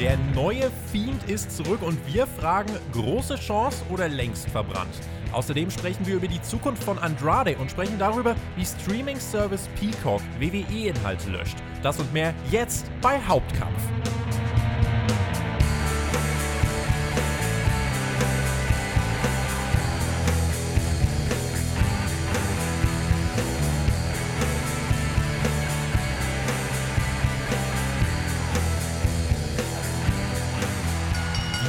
Der neue Fiend ist zurück und wir fragen, große Chance oder längst verbrannt? Außerdem sprechen wir über die Zukunft von Andrade und sprechen darüber, wie Streaming-Service Peacock WWE-Inhalte löscht. Das und mehr jetzt bei Hauptkampf.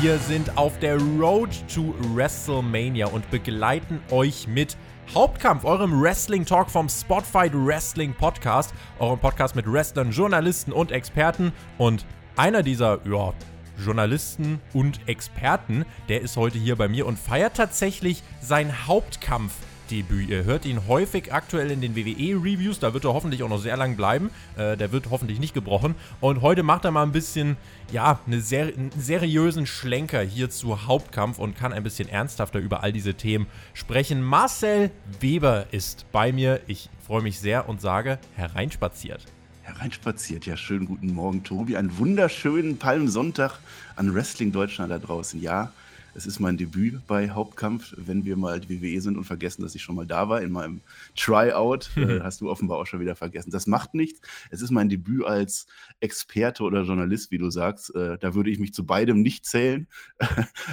Wir sind auf der Road to WrestleMania und begleiten euch mit Hauptkampf, eurem Wrestling Talk vom Spotfight Wrestling Podcast, eurem Podcast mit Wrestlern, Journalisten und Experten. Und einer dieser, ja, Journalisten und Experten, der ist heute hier bei mir und feiert tatsächlich sein Hauptkampf Debüt. Ihr hört ihn häufig aktuell in den WWE-Reviews, da wird er hoffentlich auch noch sehr lang bleiben. Äh, der wird hoffentlich nicht gebrochen. Und heute macht er mal ein bisschen, ja, eine ser einen seriösen Schlenker hier zu Hauptkampf und kann ein bisschen ernsthafter über all diese Themen sprechen. Marcel Weber ist bei mir. Ich freue mich sehr und sage, hereinspaziert. Hereinspaziert, ja, schönen guten Morgen, Tobi. Einen wunderschönen Palmsonntag an Wrestling Deutschland da draußen. Ja, es ist mein Debüt bei Hauptkampf. Wenn wir mal die WWE sind und vergessen, dass ich schon mal da war in meinem Tryout, äh, hast du offenbar auch schon wieder vergessen. Das macht nichts. Es ist mein Debüt als Experte oder Journalist, wie du sagst. Äh, da würde ich mich zu beidem nicht zählen,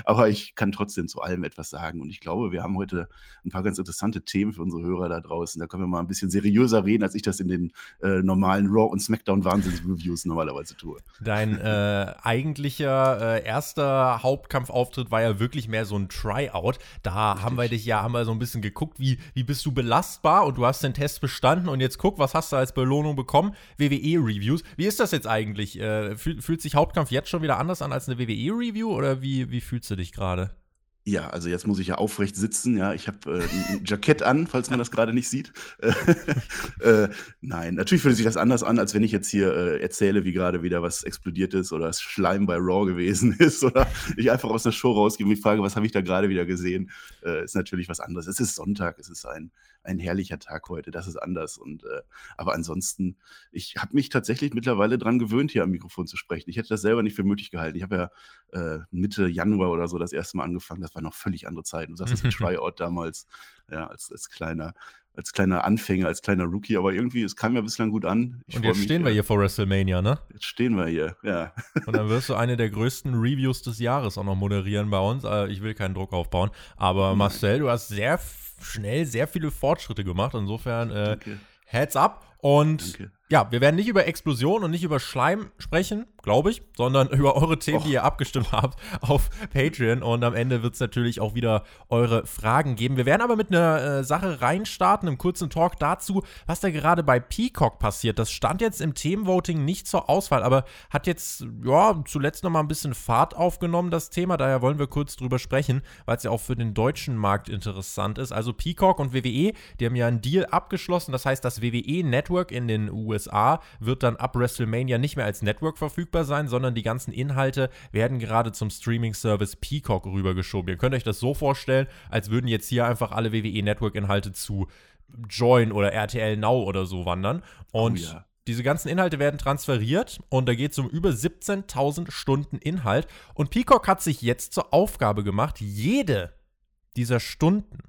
aber ich kann trotzdem zu allem etwas sagen. Und ich glaube, wir haben heute ein paar ganz interessante Themen für unsere Hörer da draußen. Da können wir mal ein bisschen seriöser reden, als ich das in den äh, normalen Raw- und Smackdown-Wahnsinns-Reviews normalerweise tue. Dein äh, eigentlicher äh, erster Hauptkampfauftritt war ja ja wirklich mehr so ein Tryout. Da Richtig. haben wir dich ja, haben wir so ein bisschen geguckt, wie, wie bist du belastbar und du hast den Test bestanden und jetzt guck, was hast du als Belohnung bekommen? WWE-Reviews. Wie ist das jetzt eigentlich? Äh, fühlt, fühlt sich Hauptkampf jetzt schon wieder anders an als eine WWE-Review oder wie, wie fühlst du dich gerade? Ja, also jetzt muss ich ja aufrecht sitzen. Ja, ich habe äh, ein Jackett an, falls man das gerade nicht sieht. äh, nein, natürlich fühlt sich das anders an, als wenn ich jetzt hier äh, erzähle, wie gerade wieder was explodiert ist oder es Schleim bei Raw gewesen ist oder ich einfach aus der Show rausgehe und mich frage, was habe ich da gerade wieder gesehen. Äh, ist natürlich was anderes. Es ist Sonntag, es ist ein ein herrlicher Tag heute, das ist anders. Und äh, aber ansonsten, ich habe mich tatsächlich mittlerweile daran gewöhnt, hier am Mikrofon zu sprechen. Ich hätte das selber nicht für möglich gehalten. Ich habe ja äh, Mitte Januar oder so das erste Mal angefangen. Das war noch völlig andere Zeiten. Du sagst das mit Tryout damals, ja, als, als kleiner als kleiner Anfänger, als kleiner Rookie, aber irgendwie, es kam ja bislang gut an. Ich und jetzt mich, stehen wir hier vor WrestleMania, ne? Jetzt stehen wir hier, ja. Und dann wirst du eine der größten Reviews des Jahres auch noch moderieren bei uns. Äh, ich will keinen Druck aufbauen, aber Marcel, du hast sehr schnell sehr viele Fortschritte gemacht. Insofern äh, Heads up. Und Danke. ja, wir werden nicht über Explosion und nicht über Schleim sprechen, glaube ich, sondern über eure Themen, Och. die ihr abgestimmt habt auf Patreon. Und am Ende wird es natürlich auch wieder eure Fragen geben. Wir werden aber mit einer äh, Sache reinstarten, einem kurzen Talk dazu, was da gerade bei Peacock passiert. Das stand jetzt im Themenvoting nicht zur Auswahl, aber hat jetzt, ja, zuletzt nochmal ein bisschen Fahrt aufgenommen, das Thema. Daher wollen wir kurz drüber sprechen, weil es ja auch für den deutschen Markt interessant ist. Also Peacock und WWE, die haben ja einen Deal abgeschlossen. Das heißt, das WWE-Network Network in den USA wird dann ab WrestleMania nicht mehr als Network verfügbar sein, sondern die ganzen Inhalte werden gerade zum Streaming-Service Peacock rübergeschoben. Ihr könnt euch das so vorstellen, als würden jetzt hier einfach alle WWE Network-Inhalte zu Join oder RTL Now oder so wandern. Und oh ja. Diese ganzen Inhalte werden transferiert und da geht es um über 17.000 Stunden Inhalt. Und Peacock hat sich jetzt zur Aufgabe gemacht, jede dieser Stunden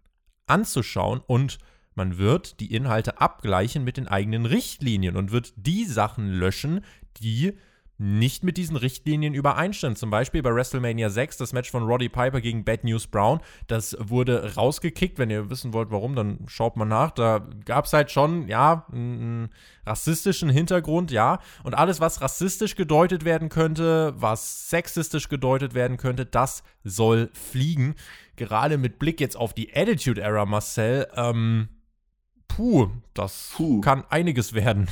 anzuschauen und man wird die Inhalte abgleichen mit den eigenen Richtlinien und wird die Sachen löschen, die nicht mit diesen Richtlinien übereinstimmen. Zum Beispiel bei WrestleMania 6, das Match von Roddy Piper gegen Bad News Brown, das wurde rausgekickt. Wenn ihr wissen wollt, warum, dann schaut mal nach. Da gab es halt schon, ja, einen rassistischen Hintergrund, ja. Und alles, was rassistisch gedeutet werden könnte, was sexistisch gedeutet werden könnte, das soll fliegen. Gerade mit Blick jetzt auf die Attitude Era, Marcel, ähm, Puh, das Puh. kann einiges werden.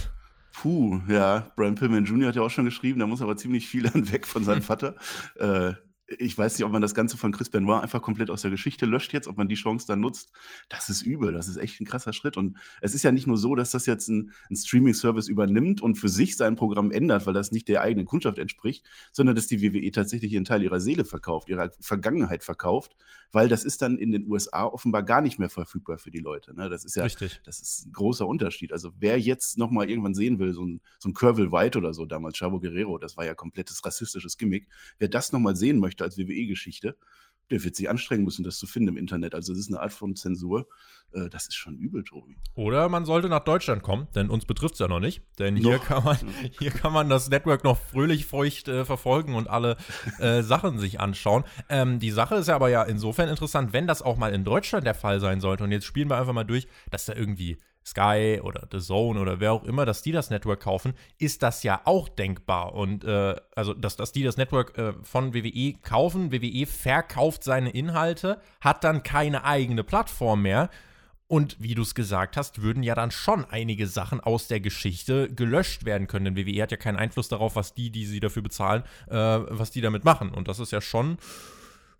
Puh, ja. Brian Pillman Jr. hat ja auch schon geschrieben, da muss aber ziemlich viel dann weg von seinem Vater. Äh, ich weiß nicht, ob man das Ganze von Chris Benoit einfach komplett aus der Geschichte löscht jetzt, ob man die Chance dann nutzt. Das ist übel, das ist echt ein krasser Schritt. Und es ist ja nicht nur so, dass das jetzt ein, ein Streaming-Service übernimmt und für sich sein Programm ändert, weil das nicht der eigenen Kundschaft entspricht, sondern dass die WWE tatsächlich ihren Teil ihrer Seele verkauft, ihrer Vergangenheit verkauft, weil das ist dann in den USA offenbar gar nicht mehr verfügbar für die Leute. Ne? Das ist ja Richtig. das ist ein großer Unterschied. Also wer jetzt nochmal irgendwann sehen will, so ein, so ein Curville White oder so, damals Chavo Guerrero, das war ja komplettes rassistisches Gimmick, wer das nochmal sehen möchte als WWE-Geschichte, der wird sich anstrengen müssen, das zu finden im Internet. Also es ist eine Art von Zensur. Äh, das ist schon übel, Tobi. Oder man sollte nach Deutschland kommen, denn uns betrifft es ja noch nicht. Denn hier kann, man, hier kann man das Network noch fröhlich feucht äh, verfolgen und alle äh, Sachen sich anschauen. Ähm, die Sache ist ja aber ja insofern interessant, wenn das auch mal in Deutschland der Fall sein sollte. Und jetzt spielen wir einfach mal durch, dass da irgendwie Sky oder The Zone oder wer auch immer, dass die das Network kaufen, ist das ja auch denkbar. Und äh, also, dass, dass die das Network äh, von WWE kaufen, WWE verkauft seine Inhalte, hat dann keine eigene Plattform mehr. Und wie du es gesagt hast, würden ja dann schon einige Sachen aus der Geschichte gelöscht werden können. Denn WWE hat ja keinen Einfluss darauf, was die, die sie dafür bezahlen, äh, was die damit machen. Und das ist ja schon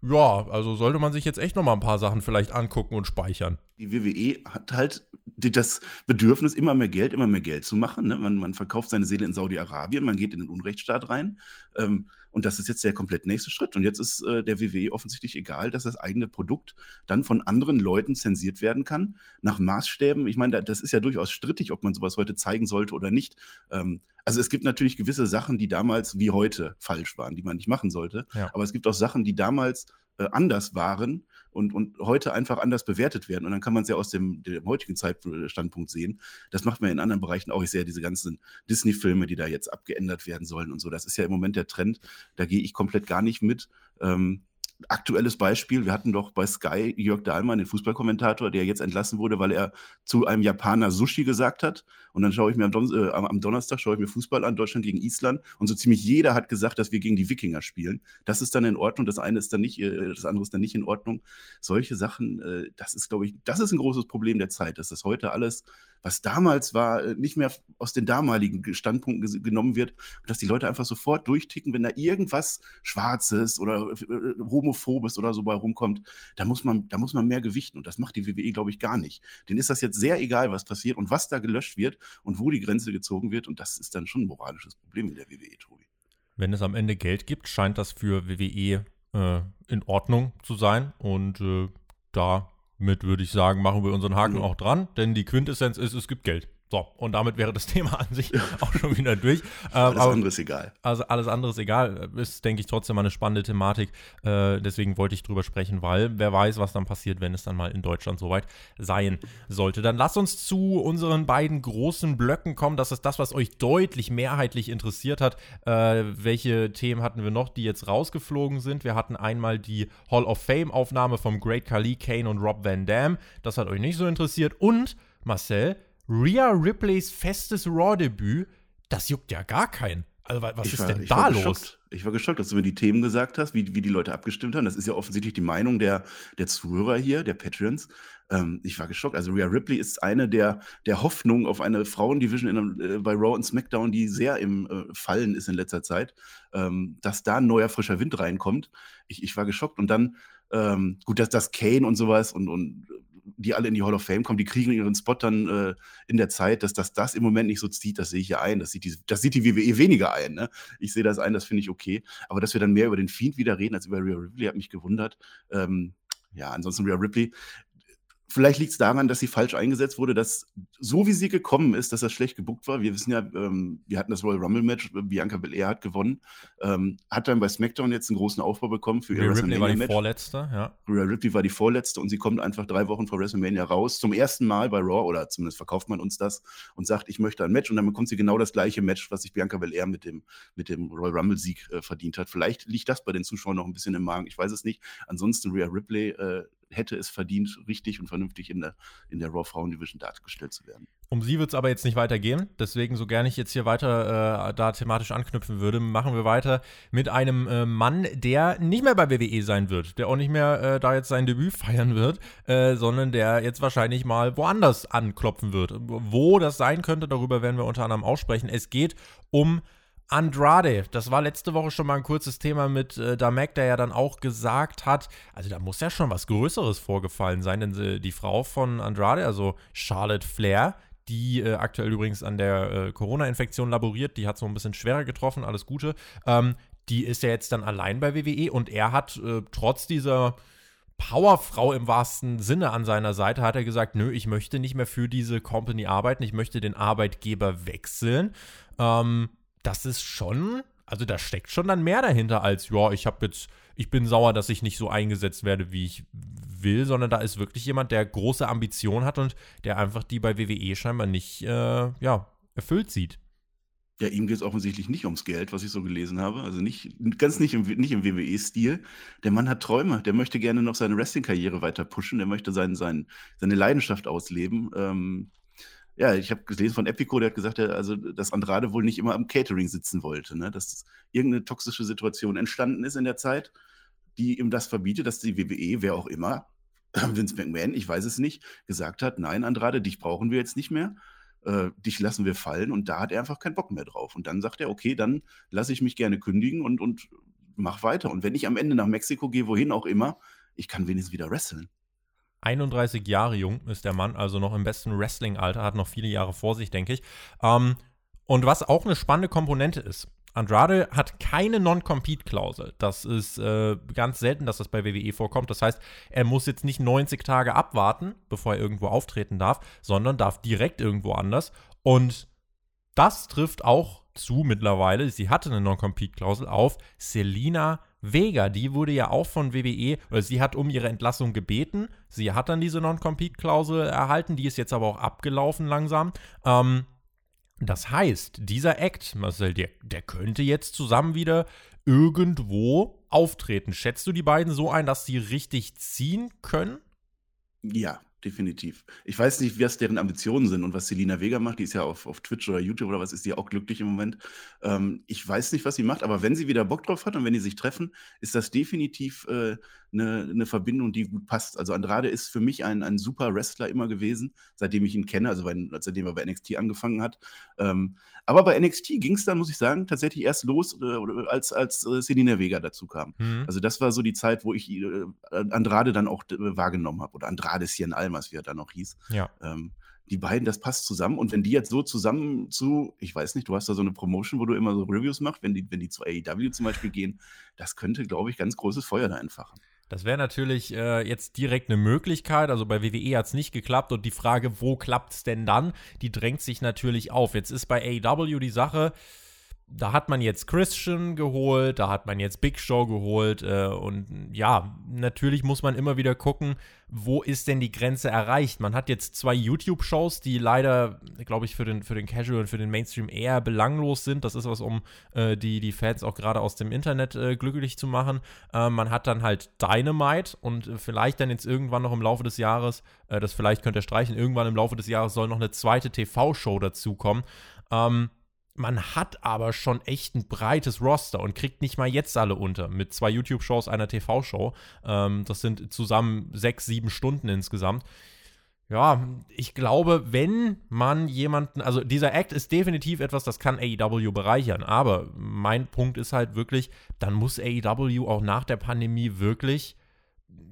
ja, also sollte man sich jetzt echt noch mal ein paar Sachen vielleicht angucken und speichern. Die WWE hat halt das Bedürfnis, immer mehr Geld, immer mehr Geld zu machen. Ne? Man, man, verkauft seine Seele in Saudi-Arabien, man geht in den Unrechtsstaat rein. Ähm, und das ist jetzt der komplett nächste Schritt. Und jetzt ist äh, der WWE offensichtlich egal, dass das eigene Produkt dann von anderen Leuten zensiert werden kann, nach Maßstäben. Ich meine, das ist ja durchaus strittig, ob man sowas heute zeigen sollte oder nicht. Ähm, also es gibt natürlich gewisse Sachen, die damals wie heute falsch waren, die man nicht machen sollte. Ja. Aber es gibt auch Sachen, die damals äh, anders waren und, und heute einfach anders bewertet werden. Und dann kann man es ja aus dem, dem heutigen Zeitstandpunkt sehen. Das macht man in anderen Bereichen auch. Ich sehe diese ganzen Disney-Filme, die da jetzt abgeändert werden sollen und so. Das ist ja im Moment der Trend. Da gehe ich komplett gar nicht mit. Ähm, aktuelles Beispiel, wir hatten doch bei Sky Jörg Dahlmann, den Fußballkommentator, der jetzt entlassen wurde, weil er zu einem Japaner Sushi gesagt hat. Und dann schaue ich mir am, Don äh, am Donnerstag schaue ich mir Fußball an, Deutschland gegen Island. Und so ziemlich jeder hat gesagt, dass wir gegen die Wikinger spielen. Das ist dann in Ordnung, das eine ist dann nicht, äh, das andere ist dann nicht in Ordnung. Solche Sachen, äh, das ist, glaube ich, das ist ein großes Problem der Zeit, dass das heute alles was damals war, äh, nicht mehr aus den damaligen Standpunkten genommen wird, dass die Leute einfach sofort durchticken, wenn da irgendwas Schwarzes oder äh, äh, Homophobes oder so bei rumkommt, da muss man, da muss man mehr gewichten und das macht die WWE, glaube ich, gar nicht. Denen ist das jetzt sehr egal, was passiert und was da gelöscht wird und wo die Grenze gezogen wird und das ist dann schon ein moralisches Problem in der WWE, Tobi. Wenn es am Ende Geld gibt, scheint das für WWE äh, in Ordnung zu sein und äh, da mit, würde ich sagen, machen wir unseren Haken mhm. auch dran, denn die Quintessenz ist, es gibt Geld. So, und damit wäre das Thema an sich auch schon wieder durch. Ähm, alles andere ist egal. Also alles andere ist egal. Ist, denke ich, trotzdem eine spannende Thematik. Äh, deswegen wollte ich drüber sprechen, weil wer weiß, was dann passiert, wenn es dann mal in Deutschland soweit sein sollte. Dann lasst uns zu unseren beiden großen Blöcken kommen. Das ist das, was euch deutlich mehrheitlich interessiert hat. Äh, welche Themen hatten wir noch, die jetzt rausgeflogen sind? Wir hatten einmal die Hall of Fame-Aufnahme vom Great Khali, Kane und Rob Van Dam. Das hat euch nicht so interessiert. Und Marcel, Rhea Ripleys festes Raw-Debüt, das juckt ja gar keinen. Also was ich ist war, denn da los? Geschockt. Ich war geschockt, dass du mir die Themen gesagt hast, wie, wie die Leute abgestimmt haben. Das ist ja offensichtlich die Meinung der, der Zuhörer hier, der Patreons. Ähm, ich war geschockt. Also Rhea Ripley ist eine der, der Hoffnungen auf eine Frauendivision in, äh, bei Raw und SmackDown, die sehr im äh, Fallen ist in letzter Zeit. Ähm, dass da ein neuer frischer Wind reinkommt. Ich, ich war geschockt. Und dann, ähm, gut, dass das Kane und sowas und, und die alle in die Hall of Fame kommen, die kriegen ihren Spot dann äh, in der Zeit, dass das das im Moment nicht so zieht, das sehe ich ja ein. Das sieht die, das sieht die WWE weniger ein. Ne? Ich sehe das ein, das finde ich okay. Aber dass wir dann mehr über den Fiend wieder reden als über Rhea Ripley, hat mich gewundert. Ähm, ja, ansonsten Rhea Ripley Vielleicht liegt es daran, dass sie falsch eingesetzt wurde, dass so wie sie gekommen ist, dass das schlecht gebuckt war. Wir wissen ja, ähm, wir hatten das Royal Rumble Match, Bianca Belair hat gewonnen, ähm, hat dann bei SmackDown jetzt einen großen Aufbau bekommen für ihr WrestleMania Ripley war die vorletzte, ja. Rhea Ripley war die vorletzte und sie kommt einfach drei Wochen vor WrestleMania raus, zum ersten Mal bei Raw oder zumindest verkauft man uns das und sagt, ich möchte ein Match und dann bekommt sie genau das gleiche Match, was sich Bianca Belair mit dem mit dem Royal Rumble Sieg äh, verdient hat. Vielleicht liegt das bei den Zuschauern noch ein bisschen im Magen, ich weiß es nicht. Ansonsten Rhea Ripley äh, hätte es verdient, richtig und vernünftig in der, in der Raw Frauen Division dargestellt zu werden. Um sie wird es aber jetzt nicht weitergehen. Deswegen, so gerne ich jetzt hier weiter äh, da thematisch anknüpfen würde, machen wir weiter mit einem äh, Mann, der nicht mehr bei WWE sein wird, der auch nicht mehr äh, da jetzt sein Debüt feiern wird, äh, sondern der jetzt wahrscheinlich mal woanders anklopfen wird. Wo das sein könnte, darüber werden wir unter anderem aussprechen. Es geht um Andrade, das war letzte Woche schon mal ein kurzes Thema mit äh, Damek, der ja dann auch gesagt hat, also da muss ja schon was Größeres vorgefallen sein, denn äh, die Frau von Andrade, also Charlotte Flair, die äh, aktuell übrigens an der äh, Corona-Infektion laboriert, die hat so ein bisschen schwerer getroffen, alles Gute, ähm, die ist ja jetzt dann allein bei WWE und er hat äh, trotz dieser Powerfrau im wahrsten Sinne an seiner Seite, hat er gesagt, nö, ich möchte nicht mehr für diese Company arbeiten, ich möchte den Arbeitgeber wechseln. Ähm, das ist schon, also da steckt schon dann mehr dahinter als, ja, ich habe jetzt, ich bin sauer, dass ich nicht so eingesetzt werde, wie ich will, sondern da ist wirklich jemand, der große Ambitionen hat und der einfach die bei WWE scheinbar nicht, äh, ja, erfüllt sieht. Ja, ihm geht es offensichtlich nicht ums Geld, was ich so gelesen habe. Also nicht, ganz nicht im, nicht im WWE-Stil. Der Mann hat Träume. Der möchte gerne noch seine Wrestling-Karriere weiter pushen. Der möchte sein, sein, seine Leidenschaft ausleben. Ähm, ja, ich habe gelesen von Epico, der hat gesagt, also, dass Andrade wohl nicht immer am Catering sitzen wollte. Ne? Dass irgendeine toxische Situation entstanden ist in der Zeit, die ihm das verbietet, dass die WWE, wer auch immer, Vince McMahon, ich weiß es nicht, gesagt hat, nein, Andrade, dich brauchen wir jetzt nicht mehr äh, dich lassen wir fallen und da hat er einfach keinen Bock mehr drauf. Und dann sagt er, okay, dann lasse ich mich gerne kündigen und, und mach weiter. Und wenn ich am Ende nach Mexiko gehe, wohin auch immer, ich kann wenigstens wieder wresteln. 31 Jahre jung ist der Mann, also noch im besten Wrestling-Alter, hat noch viele Jahre vor sich, denke ich. Ähm, und was auch eine spannende Komponente ist, Andrade hat keine Non-Compete-Klausel. Das ist äh, ganz selten, dass das bei WWE vorkommt. Das heißt, er muss jetzt nicht 90 Tage abwarten, bevor er irgendwo auftreten darf, sondern darf direkt irgendwo anders. Und das trifft auch zu mittlerweile, sie hatte eine Non-Compete-Klausel auf Selina Vega. Die wurde ja auch von WWE, sie hat um ihre Entlassung gebeten. Sie hat dann diese Non-Compete-Klausel erhalten, die ist jetzt aber auch abgelaufen langsam. Ähm, das heißt, dieser Act, Marcel, der, der könnte jetzt zusammen wieder irgendwo auftreten. Schätzt du die beiden so ein, dass sie richtig ziehen können? Ja, definitiv. Ich weiß nicht, was deren Ambitionen sind und was Selina Vega macht. Die ist ja auf, auf Twitch oder YouTube oder was, ist die auch glücklich im Moment. Ähm, ich weiß nicht, was sie macht, aber wenn sie wieder Bock drauf hat und wenn die sich treffen, ist das definitiv äh, eine, eine Verbindung, die gut passt. Also Andrade ist für mich ein, ein super Wrestler immer gewesen, seitdem ich ihn kenne, also bei, seitdem er bei NXT angefangen hat. Ähm, aber bei NXT ging es dann, muss ich sagen, tatsächlich erst los, äh, als, als äh, Selina Vega dazu kam. Mhm. Also das war so die Zeit, wo ich äh, Andrade dann auch äh, wahrgenommen habe. Oder Andrade Cien Almas, wie er dann noch hieß. Ja. Ähm, die beiden, das passt zusammen. Und wenn die jetzt so zusammen zu, ich weiß nicht, du hast da so eine Promotion, wo du immer so Reviews machst, wenn die, wenn die zu AEW zum Beispiel gehen, das könnte, glaube ich, ganz großes Feuer da entfachen. Das wäre natürlich äh, jetzt direkt eine Möglichkeit. Also bei WWE hat es nicht geklappt und die Frage, wo klappt es denn dann, die drängt sich natürlich auf. Jetzt ist bei AEW die Sache, da hat man jetzt Christian geholt, da hat man jetzt Big Show geholt äh, und ja, natürlich muss man immer wieder gucken, wo ist denn die Grenze erreicht. Man hat jetzt zwei YouTube-Shows, die leider, glaube ich, für den, für den Casual und für den Mainstream eher belanglos sind. Das ist was, um äh, die, die Fans auch gerade aus dem Internet äh, glücklich zu machen. Äh, man hat dann halt Dynamite und vielleicht dann jetzt irgendwann noch im Laufe des Jahres, äh, das vielleicht könnt ihr streichen, irgendwann im Laufe des Jahres soll noch eine zweite TV-Show dazukommen. Ähm, man hat aber schon echt ein breites Roster und kriegt nicht mal jetzt alle unter. Mit zwei YouTube-Shows, einer TV-Show. Ähm, das sind zusammen sechs, sieben Stunden insgesamt. Ja, ich glaube, wenn man jemanden, also dieser Act ist definitiv etwas, das kann AEW bereichern, aber mein Punkt ist halt wirklich, dann muss AEW auch nach der Pandemie wirklich,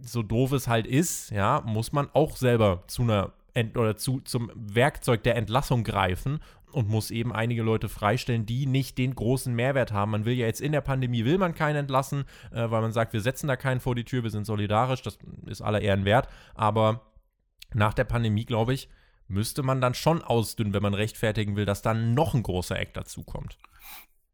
so doof es halt ist, ja, muss man auch selber zu einer Ent oder zu, zum Werkzeug der Entlassung greifen und muss eben einige Leute freistellen, die nicht den großen Mehrwert haben. Man will ja jetzt in der Pandemie, will man keinen entlassen, äh, weil man sagt, wir setzen da keinen vor die Tür, wir sind solidarisch, das ist aller Ehren wert. Aber nach der Pandemie, glaube ich, müsste man dann schon ausdünnen, wenn man rechtfertigen will, dass dann noch ein großer Eck dazukommt.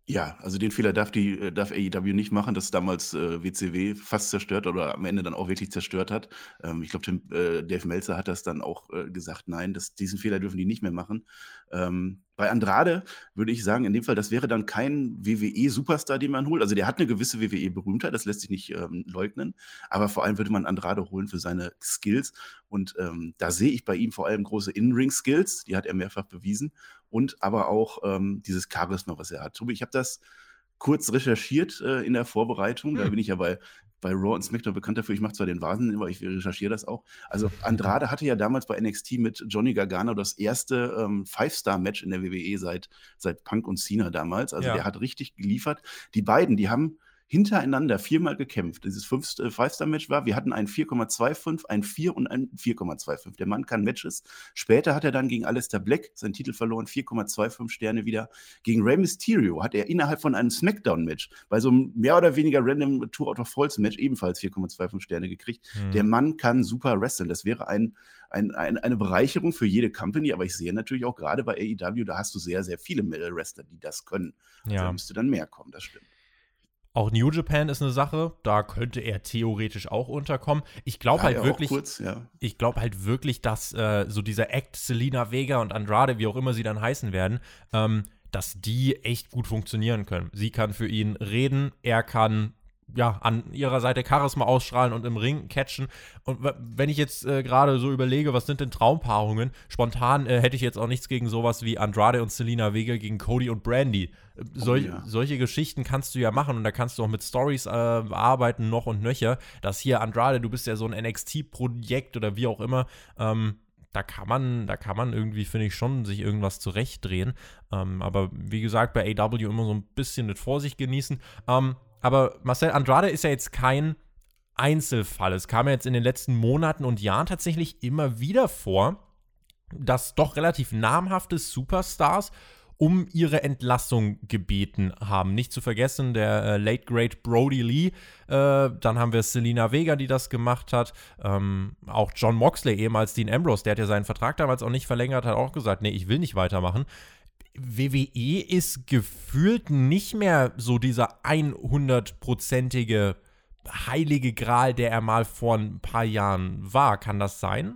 Ja, also den Fehler darf die äh, darf AEW nicht machen, das damals äh, WCW fast zerstört oder am Ende dann auch wirklich zerstört hat. Ähm, ich glaube, äh, Dave Meltzer hat das dann auch äh, gesagt, nein, das, diesen Fehler dürfen die nicht mehr machen. Ähm, bei Andrade würde ich sagen, in dem Fall, das wäre dann kein WWE-Superstar, den man holt. Also der hat eine gewisse WWE-Berühmtheit, das lässt sich nicht ähm, leugnen. Aber vor allem würde man Andrade holen für seine Skills. Und ähm, da sehe ich bei ihm vor allem große In-Ring-Skills, die hat er mehrfach bewiesen. Und aber auch ähm, dieses Charisma, was er hat. Tobi, ich habe das kurz recherchiert äh, in der Vorbereitung. Da hm. bin ich ja bei, bei Raw und SmackDown bekannt dafür. Ich mache zwar den Wahnsinn, aber ich recherchiere das auch. Also Andrade hatte ja damals bei NXT mit Johnny Gargano das erste ähm, Five-Star-Match in der WWE seit, seit Punk und Cena damals. Also ja. der hat richtig geliefert. Die beiden, die haben hintereinander viermal gekämpft. Dieses Five-Star-Match war, wir hatten ein 4,25, ein 4 und ein 4,25. Der Mann kann Matches. Später hat er dann gegen Alistair Black seinen Titel verloren, 4,25 Sterne wieder. Gegen Rey Mysterio hat er innerhalb von einem Smackdown-Match, bei so einem mehr oder weniger random Tour Out of Falls-Match ebenfalls 4,25 Sterne gekriegt. Mhm. Der Mann kann super wresteln. Das wäre ein, ein, ein, eine Bereicherung für jede Company, aber ich sehe natürlich auch gerade bei AEW, da hast du sehr, sehr viele Wrestler, die das können. Also ja. Da müsste dann mehr kommen, das stimmt. Auch New Japan ist eine Sache, da könnte er theoretisch auch unterkommen. Ich glaube halt wirklich, kurz, ja. ich glaube halt wirklich, dass äh, so dieser Act Selina Vega und Andrade, wie auch immer sie dann heißen werden, ähm, dass die echt gut funktionieren können. Sie kann für ihn reden, er kann ja, an ihrer Seite Charisma ausstrahlen und im Ring catchen. Und wenn ich jetzt äh, gerade so überlege, was sind denn Traumpaarungen? Spontan äh, hätte ich jetzt auch nichts gegen sowas wie Andrade und Selina Vega gegen Cody und Brandy. Äh, oh, ja. Solche Geschichten kannst du ja machen und da kannst du auch mit Stories äh, arbeiten, noch und nöcher. Das hier, Andrade, du bist ja so ein NXT-Projekt oder wie auch immer. Ähm, da kann man, da kann man irgendwie, finde ich, schon sich irgendwas zurechtdrehen. Ähm, aber wie gesagt, bei AW immer so ein bisschen mit Vorsicht genießen. Ähm, aber Marcel Andrade ist ja jetzt kein Einzelfall. Es kam ja jetzt in den letzten Monaten und Jahren tatsächlich immer wieder vor, dass doch relativ namhafte Superstars um ihre Entlassung gebeten haben. Nicht zu vergessen, der äh, Late Great Brody Lee. Äh, dann haben wir Selina Vega, die das gemacht hat. Ähm, auch John Moxley, ehemals Dean Ambrose, der hat ja seinen Vertrag damals auch nicht verlängert, hat auch gesagt, nee, ich will nicht weitermachen. WWE ist gefühlt nicht mehr so dieser 100-prozentige heilige Gral, der er mal vor ein paar Jahren war. Kann das sein?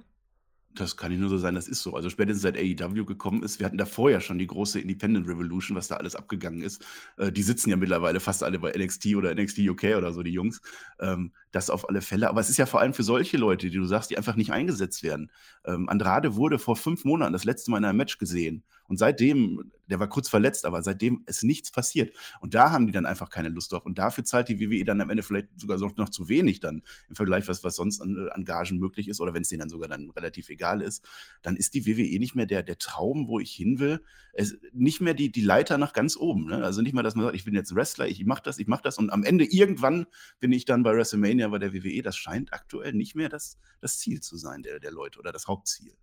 Das kann nicht nur so sein, das ist so. Also spätestens seit AEW gekommen ist, wir hatten davor ja schon die große Independent Revolution, was da alles abgegangen ist. Äh, die sitzen ja mittlerweile fast alle bei NXT oder NXT UK oder so, die Jungs. Ähm, das auf alle Fälle. Aber es ist ja vor allem für solche Leute, die du sagst, die einfach nicht eingesetzt werden. Ähm, Andrade wurde vor fünf Monaten das letzte Mal in einem Match gesehen. Und seitdem, der war kurz verletzt, aber seitdem ist nichts passiert. Und da haben die dann einfach keine Lust drauf. Und dafür zahlt die WWE dann am Ende vielleicht sogar noch zu wenig dann im Vergleich, was, was sonst an, an Gagen möglich ist. Oder wenn es denen dann sogar dann relativ egal ist, dann ist die WWE nicht mehr der, der Traum, wo ich hin will. Es, nicht mehr die, die Leiter nach ganz oben. Ne? Also nicht mal, dass man sagt, ich bin jetzt Wrestler, ich mache das, ich mache das. Und am Ende irgendwann bin ich dann bei WrestleMania bei der WWE. Das scheint aktuell nicht mehr das, das Ziel zu sein der, der Leute oder das Hauptziel.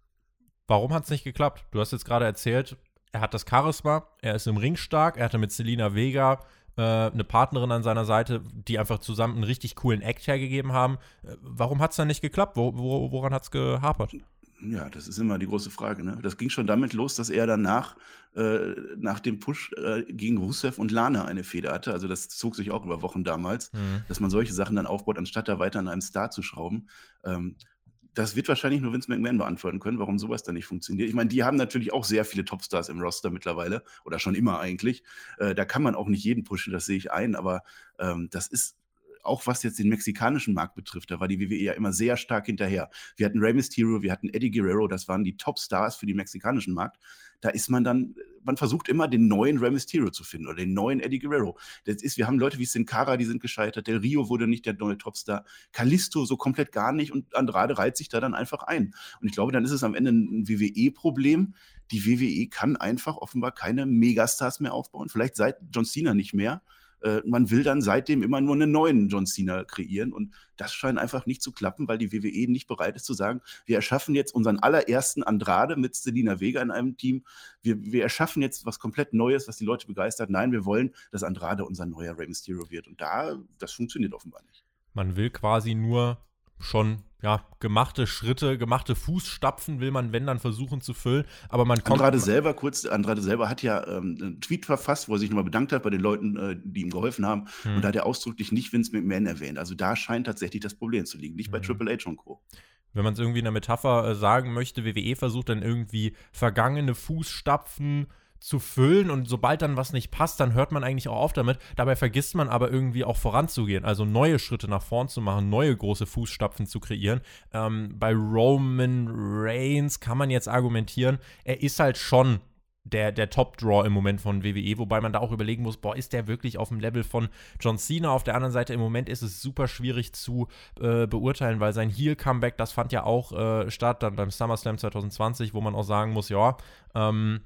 Warum hat es nicht geklappt? Du hast jetzt gerade erzählt, er hat das Charisma, er ist im Ring stark, er hatte mit Selina Vega äh, eine Partnerin an seiner Seite, die einfach zusammen einen richtig coolen Act hergegeben haben. Äh, warum hat es dann nicht geklappt? Wo, wo, woran hat es gehapert? Ja, das ist immer die große Frage. Ne? Das ging schon damit los, dass er danach, äh, nach dem Push äh, gegen Rusev und Lana eine Feder hatte. Also das zog sich auch über Wochen damals, mhm. dass man solche Sachen dann aufbaut, anstatt da weiter an einem Star zu schrauben. Ähm, das wird wahrscheinlich nur Vince McMahon beantworten können, warum sowas dann nicht funktioniert. Ich meine, die haben natürlich auch sehr viele Topstars im Roster mittlerweile oder schon immer eigentlich. Äh, da kann man auch nicht jeden pushen, das sehe ich ein, aber ähm, das ist auch was jetzt den mexikanischen Markt betrifft, da war die WWE ja immer sehr stark hinterher. Wir hatten Rey Mysterio, wir hatten Eddie Guerrero, das waren die Topstars für den mexikanischen Markt da ist man dann, man versucht immer den neuen Rey Mysterio zu finden oder den neuen Eddie Guerrero. Das ist, wir haben Leute wie Sin Cara, die sind gescheitert, Del Rio wurde nicht der neue Topstar, Kalisto so komplett gar nicht und Andrade reiht sich da dann einfach ein. Und ich glaube, dann ist es am Ende ein WWE-Problem. Die WWE kann einfach offenbar keine Megastars mehr aufbauen. Vielleicht seit John Cena nicht mehr äh, man will dann seitdem immer nur einen neuen John Cena kreieren und das scheint einfach nicht zu klappen, weil die WWE nicht bereit ist zu sagen, wir erschaffen jetzt unseren allerersten Andrade mit Selina Vega in einem Team, wir, wir erschaffen jetzt was komplett Neues, was die Leute begeistert. Nein, wir wollen, dass Andrade unser neuer Rey Mysterio wird und da, das funktioniert offenbar nicht. Man will quasi nur schon ja, gemachte Schritte, gemachte Fußstapfen will man, wenn dann versuchen zu füllen. Aber man kommt. Andrade selber, kurz, Andrade selber hat ja ähm, einen Tweet verfasst, wo er sich nochmal bedankt hat bei den Leuten, äh, die ihm geholfen haben. Hm. Und da hat er ausdrücklich nicht Vince McMahon erwähnt. Also da scheint tatsächlich das Problem zu liegen, nicht hm. bei Triple H und Co. Wenn man es irgendwie in der Metapher äh, sagen möchte, WWE versucht dann irgendwie vergangene Fußstapfen zu füllen und sobald dann was nicht passt, dann hört man eigentlich auch auf damit. Dabei vergisst man aber irgendwie auch voranzugehen, also neue Schritte nach vorn zu machen, neue große Fußstapfen zu kreieren. Ähm, bei Roman Reigns kann man jetzt argumentieren, er ist halt schon der, der Top-Draw im Moment von WWE, wobei man da auch überlegen muss, boah, ist der wirklich auf dem Level von John Cena? Auf der anderen Seite im Moment ist es super schwierig zu äh, beurteilen, weil sein Heel-Comeback, das fand ja auch äh, statt, dann beim SummerSlam 2020, wo man auch sagen muss, ja, ähm,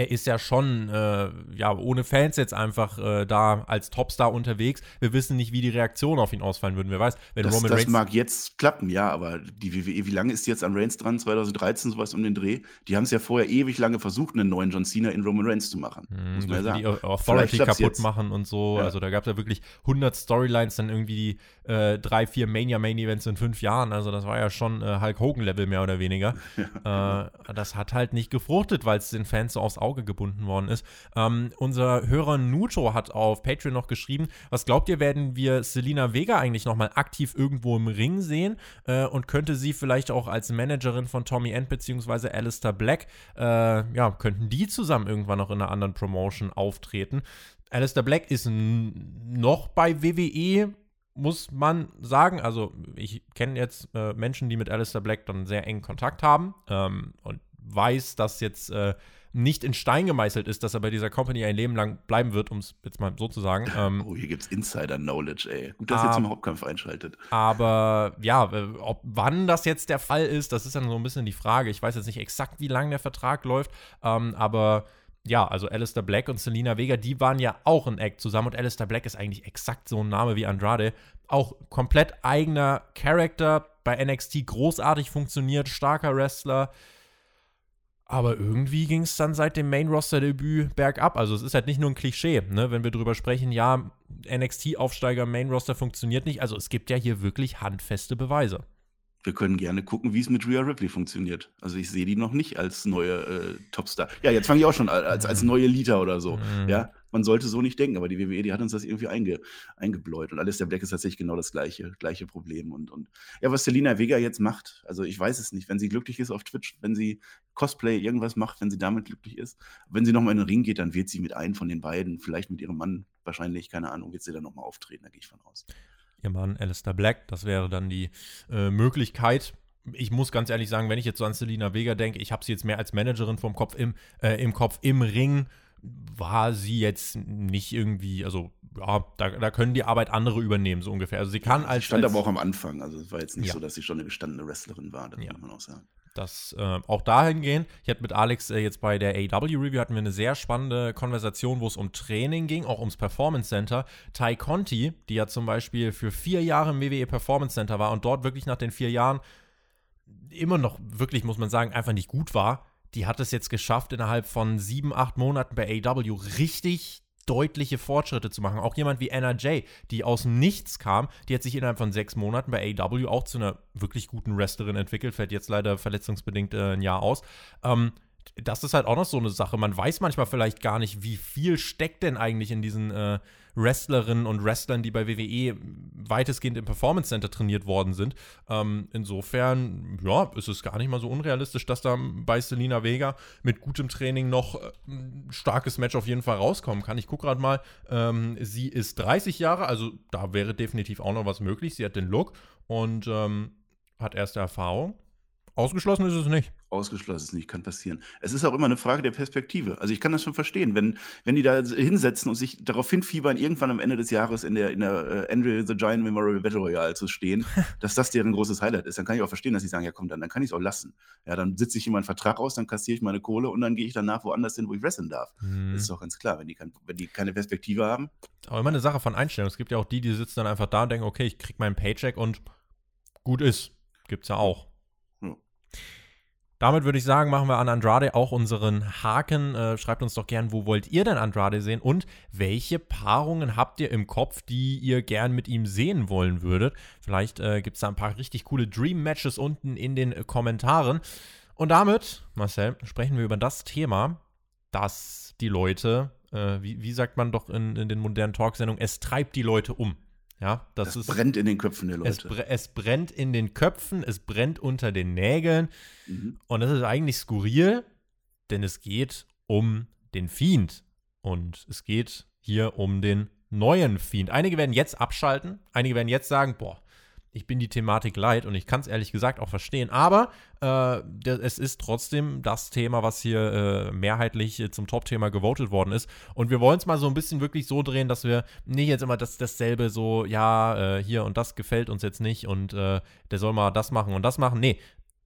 er ist ja schon, äh, ja, ohne Fans jetzt einfach äh, da als Topstar unterwegs. Wir wissen nicht, wie die Reaktionen auf ihn ausfallen würden. Wer weiß, wenn das, Roman das Reigns. Das mag jetzt klappen, ja, aber die WWE, wie lange ist die jetzt an Reigns dran? 2013, sowas um den Dreh. Die haben es ja vorher ewig lange versucht, einen neuen John Cena in Roman Reigns zu machen. Mhm, muss man ja sagen. Die Authority kaputt jetzt. machen und so. Ja. Also da gab es ja wirklich 100 Storylines, dann irgendwie äh, drei, vier Mania-Main-Events in fünf Jahren. Also das war ja schon äh, Hulk Hogan-Level mehr oder weniger. Ja. Äh, das hat halt nicht gefruchtet, weil es den Fans so aufs Auge gebunden worden ist. Ähm, unser Hörer Nuto hat auf Patreon noch geschrieben, was glaubt ihr, werden wir Selina Vega eigentlich nochmal aktiv irgendwo im Ring sehen äh, und könnte sie vielleicht auch als Managerin von Tommy End bzw. Alistair Black, äh, ja, könnten die zusammen irgendwann noch in einer anderen Promotion auftreten? Alistair Black ist noch bei WWE, muss man sagen. Also, ich kenne jetzt äh, Menschen, die mit Alistair Black dann sehr engen Kontakt haben ähm, und weiß, dass jetzt äh, nicht in Stein gemeißelt ist, dass er bei dieser Company ein Leben lang bleiben wird, um es jetzt mal so zu sagen. Ähm, oh, hier gibt's Insider-Knowledge, ey. Gut, dass ihr zum Hauptkampf einschaltet. Aber ja, ob wann das jetzt der Fall ist, das ist dann so ein bisschen die Frage. Ich weiß jetzt nicht exakt, wie lang der Vertrag läuft, ähm, aber ja, also Alistair Black und Selina Vega, die waren ja auch ein Act zusammen und Alistair Black ist eigentlich exakt so ein Name wie Andrade. Auch komplett eigener Charakter, bei NXT großartig funktioniert, starker Wrestler. Aber irgendwie ging es dann seit dem Main-Roster-Debüt bergab. Also es ist halt nicht nur ein Klischee, ne? wenn wir drüber sprechen, ja, NXT-Aufsteiger, Main-Roster funktioniert nicht. Also es gibt ja hier wirklich handfeste Beweise. Wir können gerne gucken, wie es mit Rhea Ripley funktioniert. Also ich sehe die noch nicht als neue äh, Topstar. Ja, jetzt fange ich auch schon als, als neue Lita oder so. Mhm. Ja, man sollte so nicht denken, aber die WWE, die hat uns das irgendwie einge, eingebläut. Und alles der Black ist tatsächlich genau das gleiche, gleiche Problem. Und, und ja, was Selina Vega jetzt macht, also ich weiß es nicht, wenn sie glücklich ist auf Twitch, wenn sie Cosplay irgendwas macht, wenn sie damit glücklich ist, wenn sie nochmal in den Ring geht, dann wird sie mit einem von den beiden, vielleicht mit ihrem Mann wahrscheinlich, keine Ahnung, wird sie dann nochmal auftreten, da gehe ich von aus. Ihr Mann Alistair Black, das wäre dann die äh, Möglichkeit ich muss ganz ehrlich sagen, wenn ich jetzt so an Selina Vega denke, ich habe sie jetzt mehr als Managerin vom Kopf im, äh, im Kopf im Ring war sie jetzt nicht irgendwie, also ja, da, da können die Arbeit andere übernehmen, so ungefähr. Also sie kann als. Sie stand als, aber auch am Anfang, also es war jetzt nicht ja. so, dass sie schon eine gestandene Wrestlerin war, das ja. muss man auch sagen. Das äh, auch dahingehend. Ich hatte mit Alex äh, jetzt bei der AW-Review hatten wir eine sehr spannende Konversation, wo es um Training ging, auch ums Performance Center. Ty Conti, die ja zum Beispiel für vier Jahre im WWE Performance Center war und dort wirklich nach den vier Jahren immer noch wirklich, muss man sagen, einfach nicht gut war, die hat es jetzt geschafft, innerhalb von sieben, acht Monaten bei AW richtig deutliche Fortschritte zu machen. Auch jemand wie Anna Jay, die aus dem Nichts kam, die hat sich innerhalb von sechs Monaten bei AW auch zu einer wirklich guten Wrestlerin entwickelt, fällt jetzt leider verletzungsbedingt äh, ein Jahr aus. Ähm, das ist halt auch noch so eine Sache. Man weiß manchmal vielleicht gar nicht, wie viel steckt denn eigentlich in diesen äh, Wrestlerinnen und Wrestlern, die bei WWE weitestgehend im Performance Center trainiert worden sind. Ähm, insofern, ja, ist es gar nicht mal so unrealistisch, dass da bei Selina Vega mit gutem Training noch äh, ein starkes Match auf jeden Fall rauskommen kann. Ich gucke gerade mal, ähm, sie ist 30 Jahre, also da wäre definitiv auch noch was möglich. Sie hat den Look und ähm, hat erste Erfahrung. Ausgeschlossen ist es nicht. Ausgeschlossen ist es nicht, kann passieren. Es ist auch immer eine Frage der Perspektive. Also ich kann das schon verstehen, wenn, wenn die da hinsetzen und sich darauf hinfiebern, irgendwann am Ende des Jahres in der, in der uh, Andrew the Giant Memorial Battle Royale zu stehen, dass das deren großes Highlight ist, dann kann ich auch verstehen, dass sie sagen, ja komm, dann, dann kann ich es auch lassen. Ja, dann sitze ich in meinen Vertrag aus, dann kassiere ich meine Kohle und dann gehe ich danach woanders hin, wo ich wresteln darf. Mhm. Das ist doch ganz klar, wenn die, kein, wenn die keine Perspektive haben. Aber immer eine Sache von Einstellung. Es gibt ja auch die, die sitzen dann einfach da und denken, okay, ich kriege meinen Paycheck und gut ist. Gibt's ja auch. Damit würde ich sagen, machen wir an Andrade auch unseren Haken. Äh, schreibt uns doch gern, wo wollt ihr denn Andrade sehen und welche Paarungen habt ihr im Kopf, die ihr gern mit ihm sehen wollen würdet. Vielleicht äh, gibt es da ein paar richtig coole Dream-Matches unten in den äh, Kommentaren. Und damit, Marcel, sprechen wir über das Thema, das die Leute, äh, wie, wie, sagt man doch in, in den modernen Talksendungen, es treibt die Leute um. Ja, das es ist, brennt in den Köpfen der Leute. Es, es, brennt in den Köpfen, es brennt unter den Nägeln. Mhm. Und das ist eigentlich skurril, denn es geht um den Fiend. Und es geht hier um den neuen Fiend. Einige werden jetzt abschalten, einige werden jetzt sagen, boah, ich bin die Thematik leid und ich kann es ehrlich gesagt auch verstehen. Aber äh, es ist trotzdem das Thema, was hier äh, mehrheitlich äh, zum Top-Thema gewotet worden ist. Und wir wollen es mal so ein bisschen wirklich so drehen, dass wir nicht jetzt immer das, dasselbe so, ja, äh, hier und das gefällt uns jetzt nicht und äh, der soll mal das machen und das machen. Nee,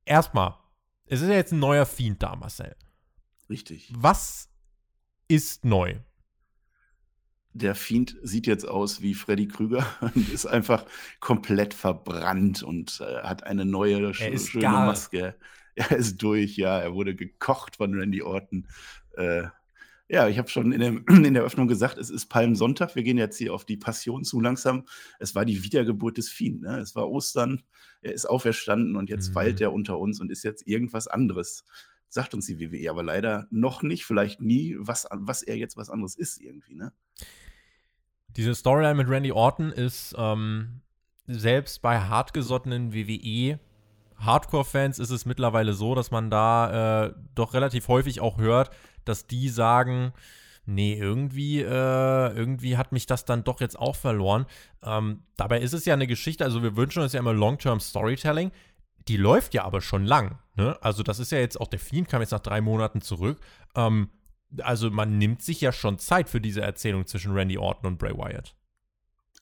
erstmal, es ist ja jetzt ein neuer Fiend da, Marcel. Richtig. Was ist neu? Der Fiend sieht jetzt aus wie Freddy Krüger und ist einfach komplett verbrannt und äh, hat eine neue sch schöne gar. Maske. Er ist durch, ja. Er wurde gekocht von Randy Orton. Äh, ja, ich habe schon in, dem, in, der Öffnung gesagt, es ist Palmsonntag. Wir gehen jetzt hier auf die Passion zu langsam. Es war die Wiedergeburt des Fiend. Ne? Es war Ostern. Er ist auferstanden und jetzt mhm. weilt er unter uns und ist jetzt irgendwas anderes. Sagt uns die WWE aber leider noch nicht, vielleicht nie, was, was er jetzt was anderes ist irgendwie. Ne? Diese Storyline mit Randy Orton ist ähm, selbst bei hartgesottenen WWE Hardcore-Fans ist es mittlerweile so, dass man da äh, doch relativ häufig auch hört, dass die sagen, nee, irgendwie, äh, irgendwie hat mich das dann doch jetzt auch verloren. Ähm, dabei ist es ja eine Geschichte, also wir wünschen uns ja immer Long-Term Storytelling. Die läuft ja aber schon lang. Ne? Also, das ist ja jetzt auch der Fiend, kam jetzt nach drei Monaten zurück. Ähm, also man nimmt sich ja schon Zeit für diese Erzählung zwischen Randy Orton und Bray Wyatt.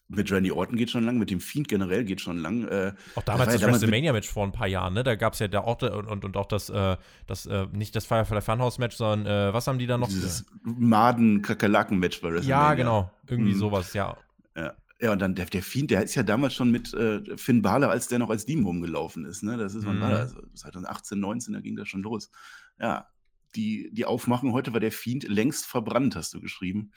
Mit Randy Orton geht schon lang, mit dem Fiend generell geht schon lang. Äh, auch damals das, das WrestleMania-Match vor ein paar Jahren, ne? Da gab es ja der Orte und, und, und auch das, äh, das äh, nicht das Firefly Funhouse-Match, sondern äh, was haben die da noch? Dieses Maden-Kakerlaken-Match bei WrestleMania. Ja, genau. Irgendwie mhm. sowas, ja. Ja. Ja, und dann der, der Fiend, der ist ja damals schon mit äh, Finn Balor, als der noch als Demon rumgelaufen ist. Ne? Das ist, wann mhm. war? Also 2018, 19, da ging das schon los. Ja, die, die aufmachen. Heute war der Fiend längst verbrannt, hast du geschrieben.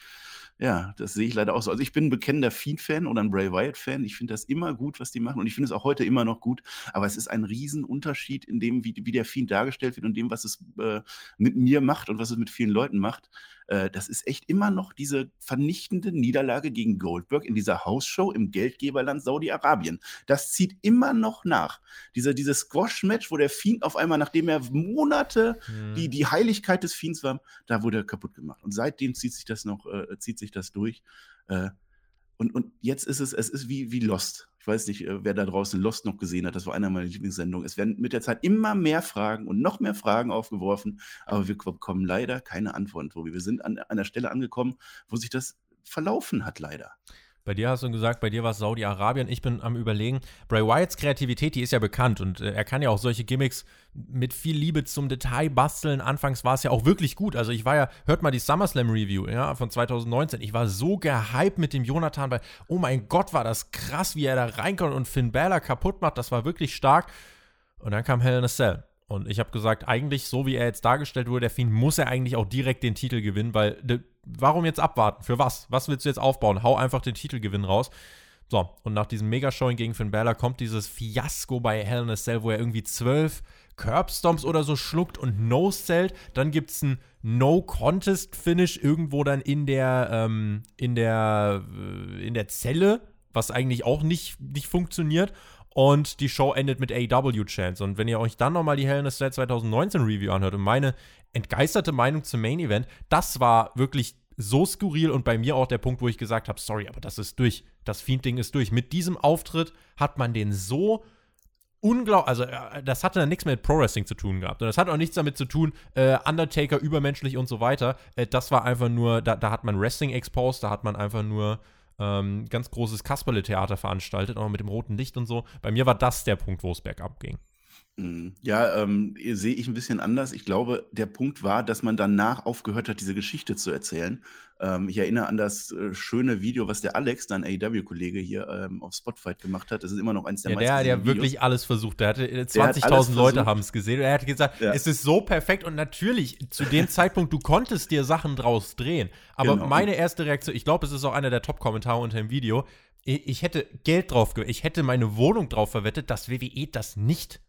Ja, das sehe ich leider auch so. Also ich bin ein bekennender Fiend-Fan oder ein Bray Wyatt-Fan. Ich finde das immer gut, was die machen. Und ich finde es auch heute immer noch gut. Aber es ist ein Riesenunterschied in dem, wie, wie der Fiend dargestellt wird und dem, was es äh, mit mir macht und was es mit vielen Leuten macht. Äh, das ist echt immer noch diese vernichtende Niederlage gegen Goldberg in dieser Hausshow im Geldgeberland Saudi-Arabien. Das zieht immer noch nach. Diese, dieses Squash-Match, wo der Fiend auf einmal, nachdem er Monate mhm. die, die Heiligkeit des Fiends war, da wurde er kaputt gemacht. Und seitdem zieht sich das noch, äh, zieht sich das durch. Äh, und, und jetzt ist es, es ist wie, wie Lost. Ich weiß nicht, äh, wer da draußen Lost noch gesehen hat. Das war einer meiner Lieblingssendungen. Es werden mit der Zeit immer mehr Fragen und noch mehr Fragen aufgeworfen, aber wir bekommen leider keine Antwort. Wir sind an einer Stelle angekommen, wo sich das verlaufen hat, leider. Bei dir hast du gesagt, bei dir war es Saudi-Arabien. Ich bin am Überlegen. Bray Wyatts Kreativität, die ist ja bekannt und äh, er kann ja auch solche Gimmicks mit viel Liebe zum Detail basteln. Anfangs war es ja auch wirklich gut. Also ich war ja, hört mal die SummerSlam Review ja, von 2019. Ich war so gehypt mit dem Jonathan, weil, oh mein Gott, war das krass, wie er da reinkommt und Finn Balor kaputt macht. Das war wirklich stark. Und dann kam Hell in a Cell. Und ich habe gesagt, eigentlich, so wie er jetzt dargestellt wurde, der Fiend, muss er eigentlich auch direkt den Titel gewinnen, weil de, warum jetzt abwarten? Für was? Was willst du jetzt aufbauen? Hau einfach den Titelgewinn raus. So, und nach diesem Mega-Showing gegen Finn Balor kommt dieses Fiasko bei Hell in a Cell, wo er irgendwie zwölf Curbstomps oder so schluckt und No-Cellt. Dann gibt es ein No-Contest-Finish irgendwo dann in der, ähm, in der, äh, in der Zelle, was eigentlich auch nicht, nicht funktioniert. Und die Show endet mit AW-Chance. Und wenn ihr euch dann nochmal die Hell in a Cell 2019 Review anhört und meine entgeisterte Meinung zum Main Event, das war wirklich so skurril und bei mir auch der Punkt, wo ich gesagt habe, sorry, aber das ist durch. Das Fiend-Ding ist durch. Mit diesem Auftritt hat man den so unglaublich, also äh, das hatte dann nichts mehr mit Pro Wrestling zu tun gehabt. Und das hat auch nichts damit zu tun, äh, Undertaker übermenschlich und so weiter. Äh, das war einfach nur, da, da, hat man Wrestling exposed, da hat man einfach nur ähm, ganz großes Kasperle-Theater veranstaltet, auch mit dem roten Licht und so. Bei mir war das der Punkt, wo es bergab ging. Mhm. Ja, ähm, sehe ich ein bisschen anders. Ich glaube, der Punkt war, dass man danach aufgehört hat, diese Geschichte zu erzählen. Ähm, ich erinnere an das äh, schöne Video, was der Alex, dein AEW-Kollege hier ähm, auf Spotify gemacht hat. Das ist immer noch eins der ja, Der hat ja wirklich alles versucht. Der hatte 20.000 äh, Leute haben es gesehen. Er hat gesagt, ja. es ist so perfekt und natürlich zu dem Zeitpunkt, du konntest dir Sachen draus drehen. Aber genau. meine erste Reaktion, ich glaube, es ist auch einer der Top-Kommentare unter dem Video. Ich hätte Geld drauf, ich hätte meine Wohnung drauf verwettet, dass WWE das nicht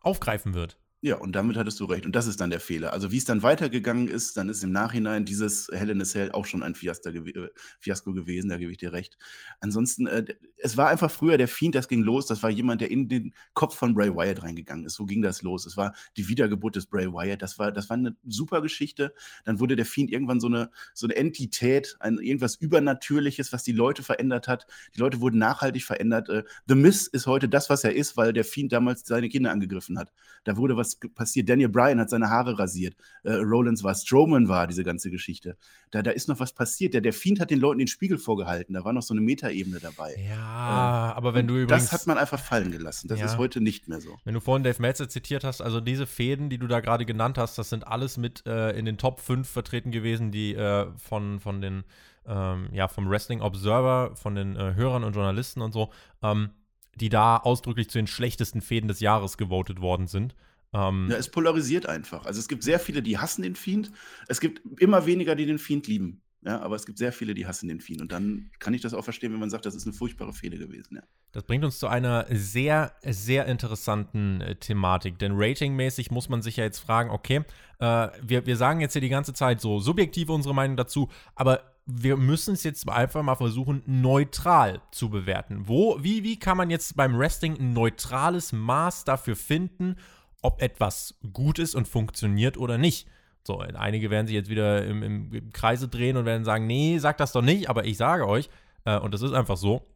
aufgreifen wird. Ja, und damit hattest du recht. Und das ist dann der Fehler. Also, wie es dann weitergegangen ist, dann ist im Nachhinein dieses Hell in a Cell auch schon ein Fiaster gew äh, Fiasko gewesen, da gebe ich dir recht. Ansonsten, äh, es war einfach früher der Fiend, das ging los. Das war jemand, der in den Kopf von Bray Wyatt reingegangen ist. So ging das los. Es war die Wiedergeburt des Bray Wyatt. Das war das war 'ne super Geschichte. Dann wurde der Fiend irgendwann so eine so 'ne Entität, ein irgendwas Übernatürliches, was die Leute verändert hat. Die Leute wurden nachhaltig verändert. Äh, The Miz ist heute das, was er ist, weil der Fiend damals seine Kinder angegriffen hat. Da wurde was was passiert. Daniel Bryan hat seine Haare rasiert. Äh, Rollins war, Strowman war, diese ganze Geschichte. Da, da ist noch was passiert. Der, der Fiend hat den Leuten den Spiegel vorgehalten. Da war noch so eine Metaebene dabei. Ja, äh, aber wenn du übrigens. Das hat man einfach fallen gelassen. Das ja. ist heute nicht mehr so. Wenn du vorhin Dave Meltzer zitiert hast, also diese Fäden, die du da gerade genannt hast, das sind alles mit äh, in den Top 5 vertreten gewesen, die äh, von, von den. Ähm, ja, vom Wrestling Observer, von den äh, Hörern und Journalisten und so, ähm, die da ausdrücklich zu den schlechtesten Fäden des Jahres gewotet worden sind. Ähm, ja, es polarisiert einfach. Also es gibt sehr viele, die hassen den Fiend. Es gibt immer weniger, die den Fiend lieben. Ja, aber es gibt sehr viele, die hassen den Fiend. Und dann kann ich das auch verstehen, wenn man sagt, das ist eine furchtbare Fehde gewesen. Ja. Das bringt uns zu einer sehr, sehr interessanten äh, Thematik. Denn ratingmäßig muss man sich ja jetzt fragen, okay, äh, wir, wir sagen jetzt hier die ganze Zeit so subjektiv unsere Meinung dazu, aber wir müssen es jetzt einfach mal versuchen, neutral zu bewerten. Wo, wie, wie kann man jetzt beim Wrestling ein neutrales Maß dafür finden, ob etwas gut ist und funktioniert oder nicht. So, einige werden sich jetzt wieder im, im, Kreise drehen und werden sagen, nee, sag das doch nicht, aber ich sage euch, äh, und das ist einfach so,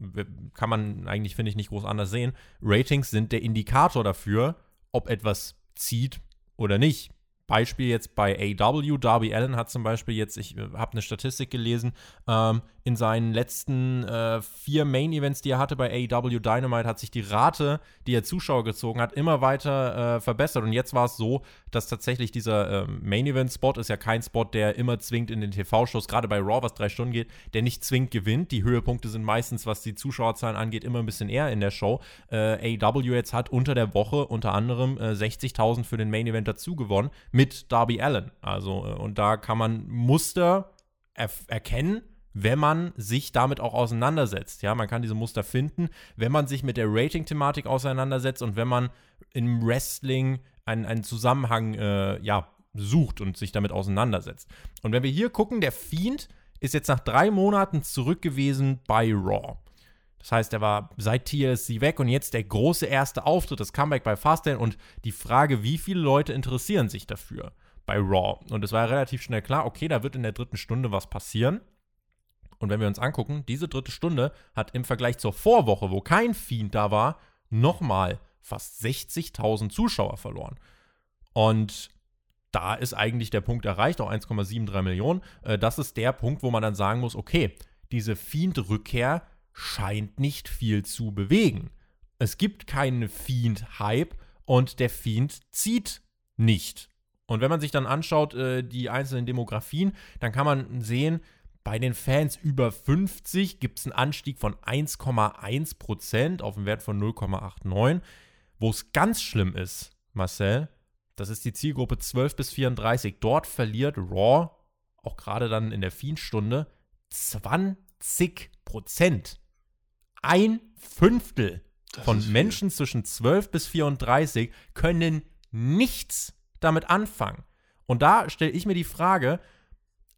kann man eigentlich, finde ich, nicht groß anders sehen, Ratings sind der Indikator dafür, ob etwas zieht oder nicht. Beispiel jetzt bei AW, Darby Allen hat zum Beispiel jetzt, ich äh, habe eine Statistik gelesen, ähm, in seinen letzten äh, vier Main-Events, die er hatte bei AEW Dynamite, hat sich die Rate, die er Zuschauer gezogen hat, immer weiter äh, verbessert. Und jetzt war es so, dass tatsächlich dieser äh, Main-Event-Spot ist ja kein Spot, der immer zwingt in den TV-Shows, gerade bei Raw, was drei Stunden geht, der nicht zwingend gewinnt. Die Höhepunkte sind meistens, was die Zuschauerzahlen angeht, immer ein bisschen eher in der Show. Äh, AEW jetzt hat unter der Woche unter anderem 60.000 äh, für den Main-Event dazu gewonnen mit Darby Allen. Also, äh, und da kann man Muster er erkennen wenn man sich damit auch auseinandersetzt. Ja, man kann diese Muster finden, wenn man sich mit der Rating-Thematik auseinandersetzt und wenn man im Wrestling einen, einen Zusammenhang äh, ja, sucht und sich damit auseinandersetzt. Und wenn wir hier gucken, der Fiend ist jetzt nach drei Monaten zurück gewesen bei Raw. Das heißt, er war seit TLC weg und jetzt der große erste Auftritt, das Comeback bei Fastlane und die Frage, wie viele Leute interessieren sich dafür bei Raw. Und es war relativ schnell klar, okay, da wird in der dritten Stunde was passieren. Und wenn wir uns angucken, diese dritte Stunde hat im Vergleich zur Vorwoche, wo kein Fiend da war, nochmal fast 60.000 Zuschauer verloren. Und da ist eigentlich der Punkt erreicht, auch 1,73 Millionen. Äh, das ist der Punkt, wo man dann sagen muss, okay, diese Fiend-Rückkehr scheint nicht viel zu bewegen. Es gibt keinen Fiend-Hype und der Fiend zieht nicht. Und wenn man sich dann anschaut, äh, die einzelnen Demografien, dann kann man sehen, bei den Fans über 50 gibt es einen Anstieg von 1,1% auf einen Wert von 0,89. Wo es ganz schlimm ist, Marcel, das ist die Zielgruppe 12 bis 34. Dort verliert Raw, auch gerade dann in der Fiend-Stunde, 20% Ein Fünftel das von Menschen zwischen 12 bis 34 können nichts damit anfangen. Und da stelle ich mir die Frage,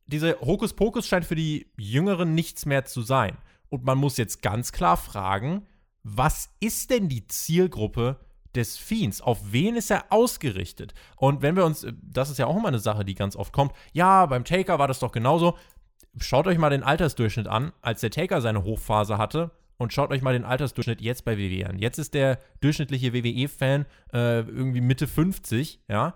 diese Hokuspokus scheint für die Jüngeren nichts mehr zu sein. Und man muss jetzt ganz klar fragen, was ist denn die Zielgruppe des Fiends? Auf wen ist er ausgerichtet? Und wenn wir uns, das ist ja auch immer eine Sache, die ganz oft kommt, ja, beim Taker war das doch genauso. Schaut euch mal den Altersdurchschnitt an, als der Taker seine Hochphase hatte. Und schaut euch mal den Altersdurchschnitt jetzt bei WWE an. Jetzt ist der durchschnittliche WWE-Fan äh, irgendwie Mitte 50, ja.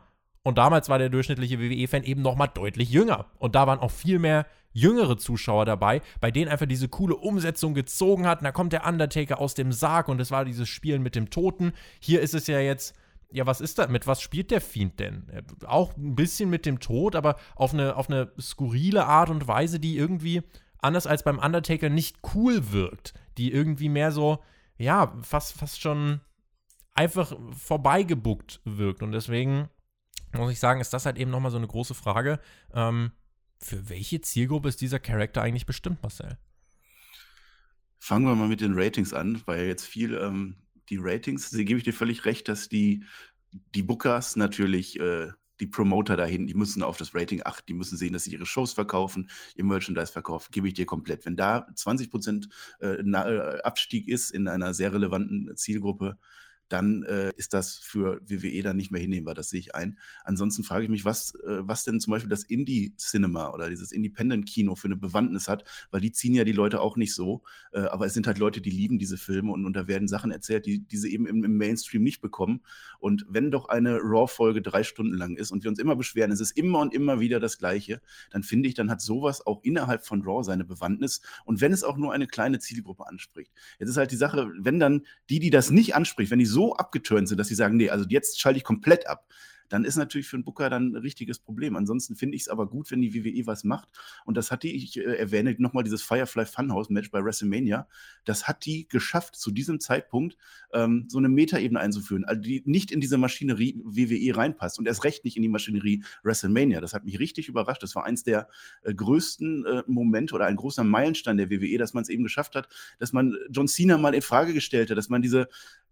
Und damals war der durchschnittliche WWE-Fan eben noch mal deutlich jünger. Und da waren auch viel mehr jüngere Zuschauer dabei, bei denen einfach diese coole Umsetzung gezogen hat. Und da kommt der Undertaker aus dem Sarg und es war dieses Spielen mit dem Toten. Hier ist es ja jetzt ja, was ist da? Mit was spielt der Fiend denn? Auch ein bisschen mit dem Tod, aber auf eine, auf eine skurrile Art und Weise, die irgendwie anders als beim Undertaker nicht cool wirkt. Die irgendwie mehr so, ja, fast, fast schon einfach vorbeigebuckt wirkt. Und deswegen muss ich sagen, ist das halt eben nochmal so eine große Frage. Ähm, für welche Zielgruppe ist dieser Charakter eigentlich bestimmt, Marcel? Fangen wir mal mit den Ratings an, weil jetzt viel ähm, die Ratings, da gebe ich dir völlig recht, dass die die Bookers natürlich äh, die Promoter dahin, die müssen auf das Rating achten, die müssen sehen, dass sie ihre Shows verkaufen, ihr Merchandise verkaufen, gebe ich dir komplett. Wenn da 20 Prozent äh, äh, Abstieg ist in einer sehr relevanten Zielgruppe, dann äh, ist das für WWE dann nicht mehr hinnehmbar. Das sehe ich ein. Ansonsten frage ich mich, was, äh, was denn zum Beispiel das Indie-Cinema oder dieses Independent-Kino für eine Bewandtnis hat, weil die ziehen ja die Leute auch nicht so. Äh, aber es sind halt Leute, die lieben diese Filme und, und da werden Sachen erzählt, die, die sie eben im, im Mainstream nicht bekommen. Und wenn doch eine Raw-Folge drei Stunden lang ist und wir uns immer beschweren, es ist immer und immer wieder das Gleiche, dann finde ich, dann hat sowas auch innerhalb von Raw seine Bewandtnis. Und wenn es auch nur eine kleine Zielgruppe anspricht. Jetzt ist halt die Sache, wenn dann die, die das nicht anspricht, wenn die so so abgeturnt sind, dass sie sagen, nee, also jetzt schalte ich komplett ab dann ist natürlich für einen Booker dann ein richtiges Problem. Ansonsten finde ich es aber gut, wenn die WWE was macht. Und das hat die, ich äh, erwähne nochmal dieses Firefly Funhouse-Match bei WrestleMania, das hat die geschafft, zu diesem Zeitpunkt ähm, so eine Metaebene einzuführen, also die nicht in diese Maschinerie WWE reinpasst und erst recht nicht in die Maschinerie WrestleMania. Das hat mich richtig überrascht. Das war eins der äh, größten äh, Momente oder ein großer Meilenstein der WWE, dass man es eben geschafft hat, dass man John Cena mal in Frage gestellt hat, dass man diese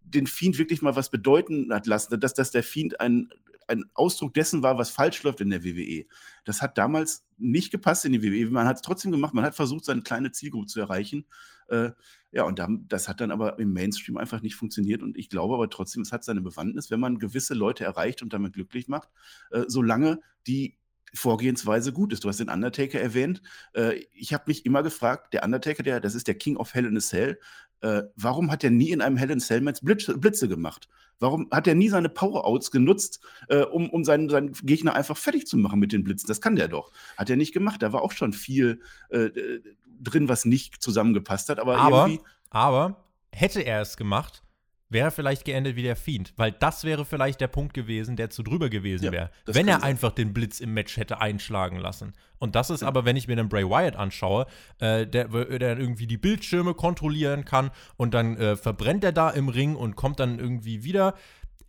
den Fiend wirklich mal was bedeuten hat lassen, dass, dass der Fiend ein ein Ausdruck dessen war, was falsch läuft in der WWE. Das hat damals nicht gepasst in die WWE. Man hat es trotzdem gemacht. Man hat versucht, seine kleine Zielgruppe zu erreichen. Äh, ja, und das hat dann aber im Mainstream einfach nicht funktioniert. Und ich glaube aber trotzdem, es hat seine Bewandtnis, wenn man gewisse Leute erreicht und damit glücklich macht, äh, solange die Vorgehensweise gut ist. Du hast den Undertaker erwähnt. Äh, ich habe mich immer gefragt, der Undertaker, der, das ist der King of Hell in a Cell, äh, warum hat er nie in einem Hell in Cell Match Blitze, Blitze gemacht? Warum hat er nie seine Power-Outs genutzt, äh, um, um seinen, seinen Gegner einfach fertig zu machen mit den Blitzen? Das kann der doch. Hat er nicht gemacht. Da war auch schon viel äh, drin, was nicht zusammengepasst hat. Aber, aber, aber hätte er es gemacht, wäre vielleicht geendet wie der Fiend. Weil das wäre vielleicht der Punkt gewesen, der zu drüber gewesen ja, wäre. Wenn er sein. einfach den Blitz im Match hätte einschlagen lassen. Und das ist ja. aber, wenn ich mir den Bray Wyatt anschaue, äh, der, der irgendwie die Bildschirme kontrollieren kann und dann äh, verbrennt er da im Ring und kommt dann irgendwie wieder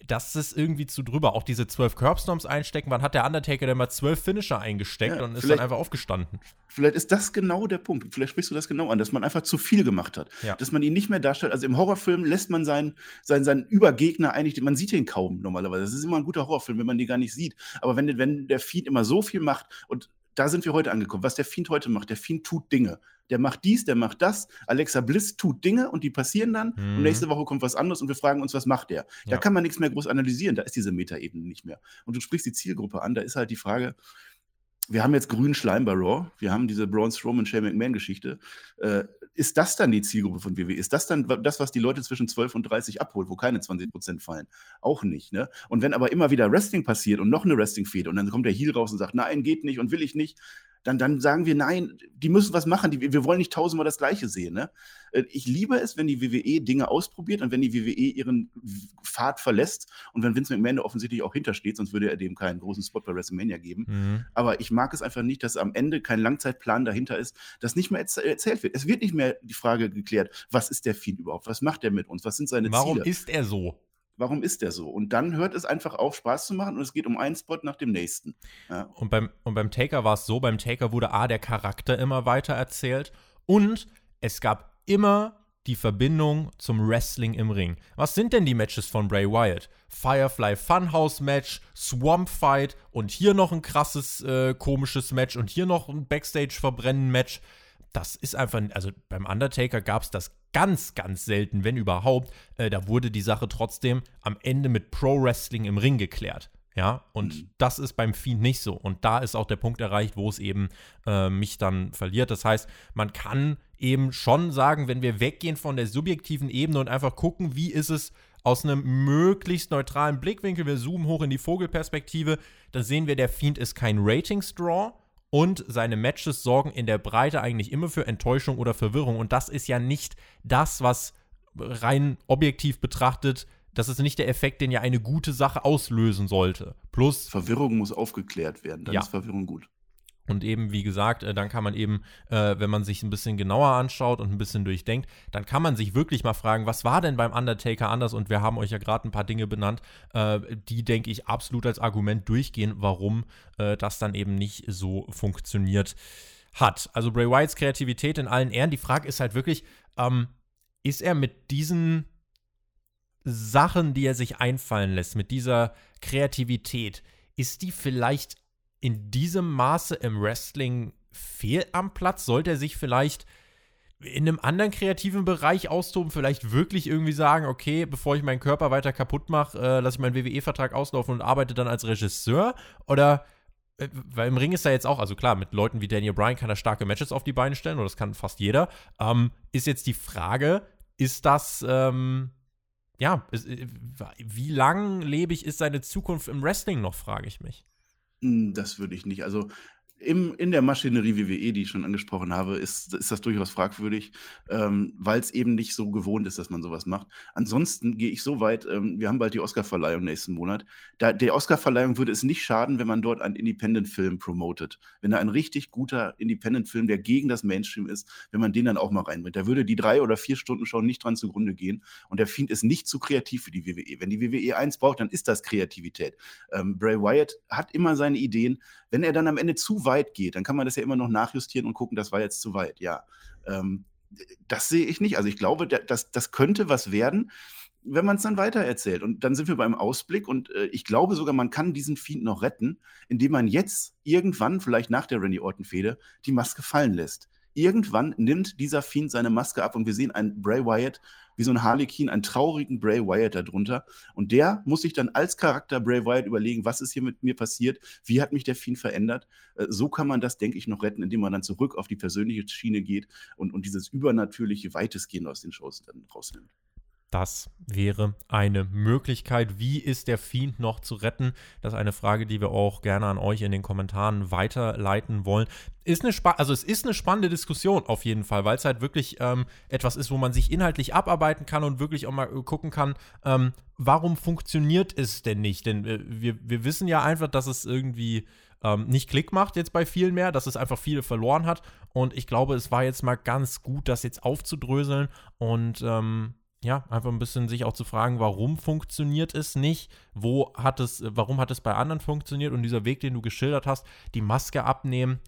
das ist irgendwie zu drüber. Auch diese zwölf Curbstorms einstecken, wann hat der Undertaker denn mal zwölf Finisher eingesteckt ja, und ist dann einfach aufgestanden? Vielleicht ist das genau der Punkt. Vielleicht sprichst du das genau an, dass man einfach zu viel gemacht hat. Ja. Dass man ihn nicht mehr darstellt. Also im Horrorfilm lässt man seinen, seinen, seinen Übergegner eigentlich, man sieht ihn kaum normalerweise. Das ist immer ein guter Horrorfilm, wenn man den gar nicht sieht. Aber wenn, wenn der Fiend immer so viel macht und da sind wir heute angekommen. Was der Fiend heute macht, der Fiend tut Dinge. Der macht dies, der macht das. Alexa Bliss tut Dinge und die passieren dann. Mhm. Und nächste Woche kommt was anderes und wir fragen uns, was macht der? Da ja. kann man nichts mehr groß analysieren. Da ist diese Metaebene nicht mehr. Und du sprichst die Zielgruppe an. Da ist halt die Frage, wir haben jetzt grünen Schleim bei Raw, wir haben diese Braun Strowman, Shane McMahon-Geschichte. Äh, ist das dann die Zielgruppe von WWE? Ist das dann das, was die Leute zwischen 12 und 30 abholt, wo keine 20 Prozent fallen? Auch nicht, ne? Und wenn aber immer wieder Wrestling passiert und noch eine Wrestling-Fehde und dann kommt der Heel raus und sagt, nein, geht nicht und will ich nicht, dann, dann sagen wir, nein, die müssen was machen, die, wir wollen nicht tausendmal das Gleiche sehen. Ne? Äh, ich liebe es, wenn die WWE Dinge ausprobiert und wenn die WWE ihren Pfad verlässt und wenn Vince McMahon offensichtlich auch hintersteht, sonst würde er dem keinen großen Spot bei WrestleMania geben. Mhm. Aber ich mag es einfach nicht, dass am Ende kein Langzeitplan dahinter ist, dass nicht mehr erzählt wird. Es wird nicht mehr die Frage geklärt, was ist der Fiend überhaupt? Was macht er mit uns? Was sind seine Warum Ziele? Warum ist er so? Warum ist der so? Und dann hört es einfach auf, Spaß zu machen und es geht um einen Spot nach dem nächsten. Ja. Und, beim, und beim Taker war es so, beim Taker wurde A, der Charakter immer weiter erzählt und es gab immer die Verbindung zum Wrestling im Ring. Was sind denn die Matches von Bray Wyatt? Firefly Funhouse Match, Swamp Fight und hier noch ein krasses, äh, komisches Match und hier noch ein Backstage-Verbrennen-Match das ist einfach, also beim Undertaker gab es das ganz, ganz selten, wenn überhaupt. Äh, da wurde die Sache trotzdem am Ende mit Pro Wrestling im Ring geklärt. Ja, und mhm. das ist beim Fiend nicht so. Und da ist auch der Punkt erreicht, wo es eben äh, mich dann verliert. Das heißt, man kann eben schon sagen, wenn wir weggehen von der subjektiven Ebene und einfach gucken, wie ist es aus einem möglichst neutralen Blickwinkel, wir zoomen hoch in die Vogelperspektive, dann sehen wir, der Fiend ist kein Ratings-Draw, und seine Matches sorgen in der Breite eigentlich immer für Enttäuschung oder Verwirrung. Und das ist ja nicht das, was rein objektiv betrachtet, das ist nicht der Effekt, den ja eine gute Sache auslösen sollte. Plus. Verwirrung muss aufgeklärt werden, dann ja. ist Verwirrung gut. Und eben, wie gesagt, äh, dann kann man eben, äh, wenn man sich ein bisschen genauer anschaut und ein bisschen durchdenkt, dann kann man sich wirklich mal fragen, was war denn beim Undertaker anders? Und wir haben euch ja gerade ein paar Dinge benannt, äh, die, denke ich, absolut als Argument durchgehen, warum das dann eben nicht so funktioniert hat. Also Bray Wyatts Kreativität in allen Ehren. Die Frage ist halt wirklich, ähm, ist er mit diesen Sachen, die er sich einfallen lässt, mit dieser Kreativität, ist die vielleicht in diesem Maße im Wrestling fehl am Platz? Sollte er sich vielleicht in einem anderen kreativen Bereich austoben, vielleicht wirklich irgendwie sagen, okay, bevor ich meinen Körper weiter kaputt mache, äh, lasse ich meinen WWE-Vertrag auslaufen und arbeite dann als Regisseur? Oder, äh, weil im Ring ist er jetzt auch, also klar, mit Leuten wie Daniel Bryan kann er starke Matches auf die Beine stellen, oder das kann fast jeder. Ähm, ist jetzt die Frage, ist das, ähm, ja, ist, äh, wie lang lebig ist seine Zukunft im Wrestling noch, frage ich mich. Das würde ich nicht. Also im, in der Maschinerie WWE, die ich schon angesprochen habe, ist, ist das durchaus fragwürdig, ähm, weil es eben nicht so gewohnt ist, dass man sowas macht. Ansonsten gehe ich so weit, ähm, wir haben bald die Oscarverleihung nächsten Monat. Da, der Oscarverleihung würde es nicht schaden, wenn man dort einen Independent-Film promotet. Wenn da ein richtig guter Independent-Film, der gegen das Mainstream ist, wenn man den dann auch mal reinbringt. Da würde die drei oder vier Stunden Show nicht dran zugrunde gehen. Und der Fiend ist nicht zu kreativ für die WWE. Wenn die WWE eins braucht, dann ist das Kreativität. Ähm, Bray Wyatt hat immer seine Ideen. Wenn er dann am Ende zu weit geht, dann kann man das ja immer noch nachjustieren und gucken, das war jetzt zu weit. Ja, ähm, das sehe ich nicht. Also ich glaube, das, das könnte was werden, wenn man es dann weitererzählt. Und dann sind wir beim Ausblick und äh, ich glaube sogar, man kann diesen Fiend noch retten, indem man jetzt irgendwann, vielleicht nach der Randy Orton-Fehde, die Maske fallen lässt. Irgendwann nimmt dieser Fiend seine Maske ab und wir sehen einen Bray Wyatt wie so ein Harlequin, einen traurigen Bray Wyatt darunter. Und der muss sich dann als Charakter Bray Wyatt überlegen, was ist hier mit mir passiert, wie hat mich der Fiend verändert. Äh, so kann man das, denke ich, noch retten, indem man dann zurück auf die persönliche Schiene geht und, und dieses Übernatürliche weitestgehend aus den Shows dann rausnimmt. Das wäre eine Möglichkeit. Wie ist der Fiend noch zu retten? Das ist eine Frage, die wir auch gerne an euch in den Kommentaren weiterleiten wollen. Ist eine also es ist eine spannende Diskussion auf jeden Fall, weil es halt wirklich ähm, etwas ist, wo man sich inhaltlich abarbeiten kann und wirklich auch mal äh, gucken kann, ähm, warum funktioniert es denn nicht? Denn äh, wir, wir wissen ja einfach, dass es irgendwie ähm, nicht Klick macht jetzt bei vielen mehr, dass es einfach viele verloren hat. Und ich glaube, es war jetzt mal ganz gut, das jetzt aufzudröseln und ähm, ja, einfach ein bisschen sich auch zu fragen, warum funktioniert es nicht? Wo hat es, warum hat es bei anderen funktioniert? Und dieser Weg, den du geschildert hast, die Maske abnehmen.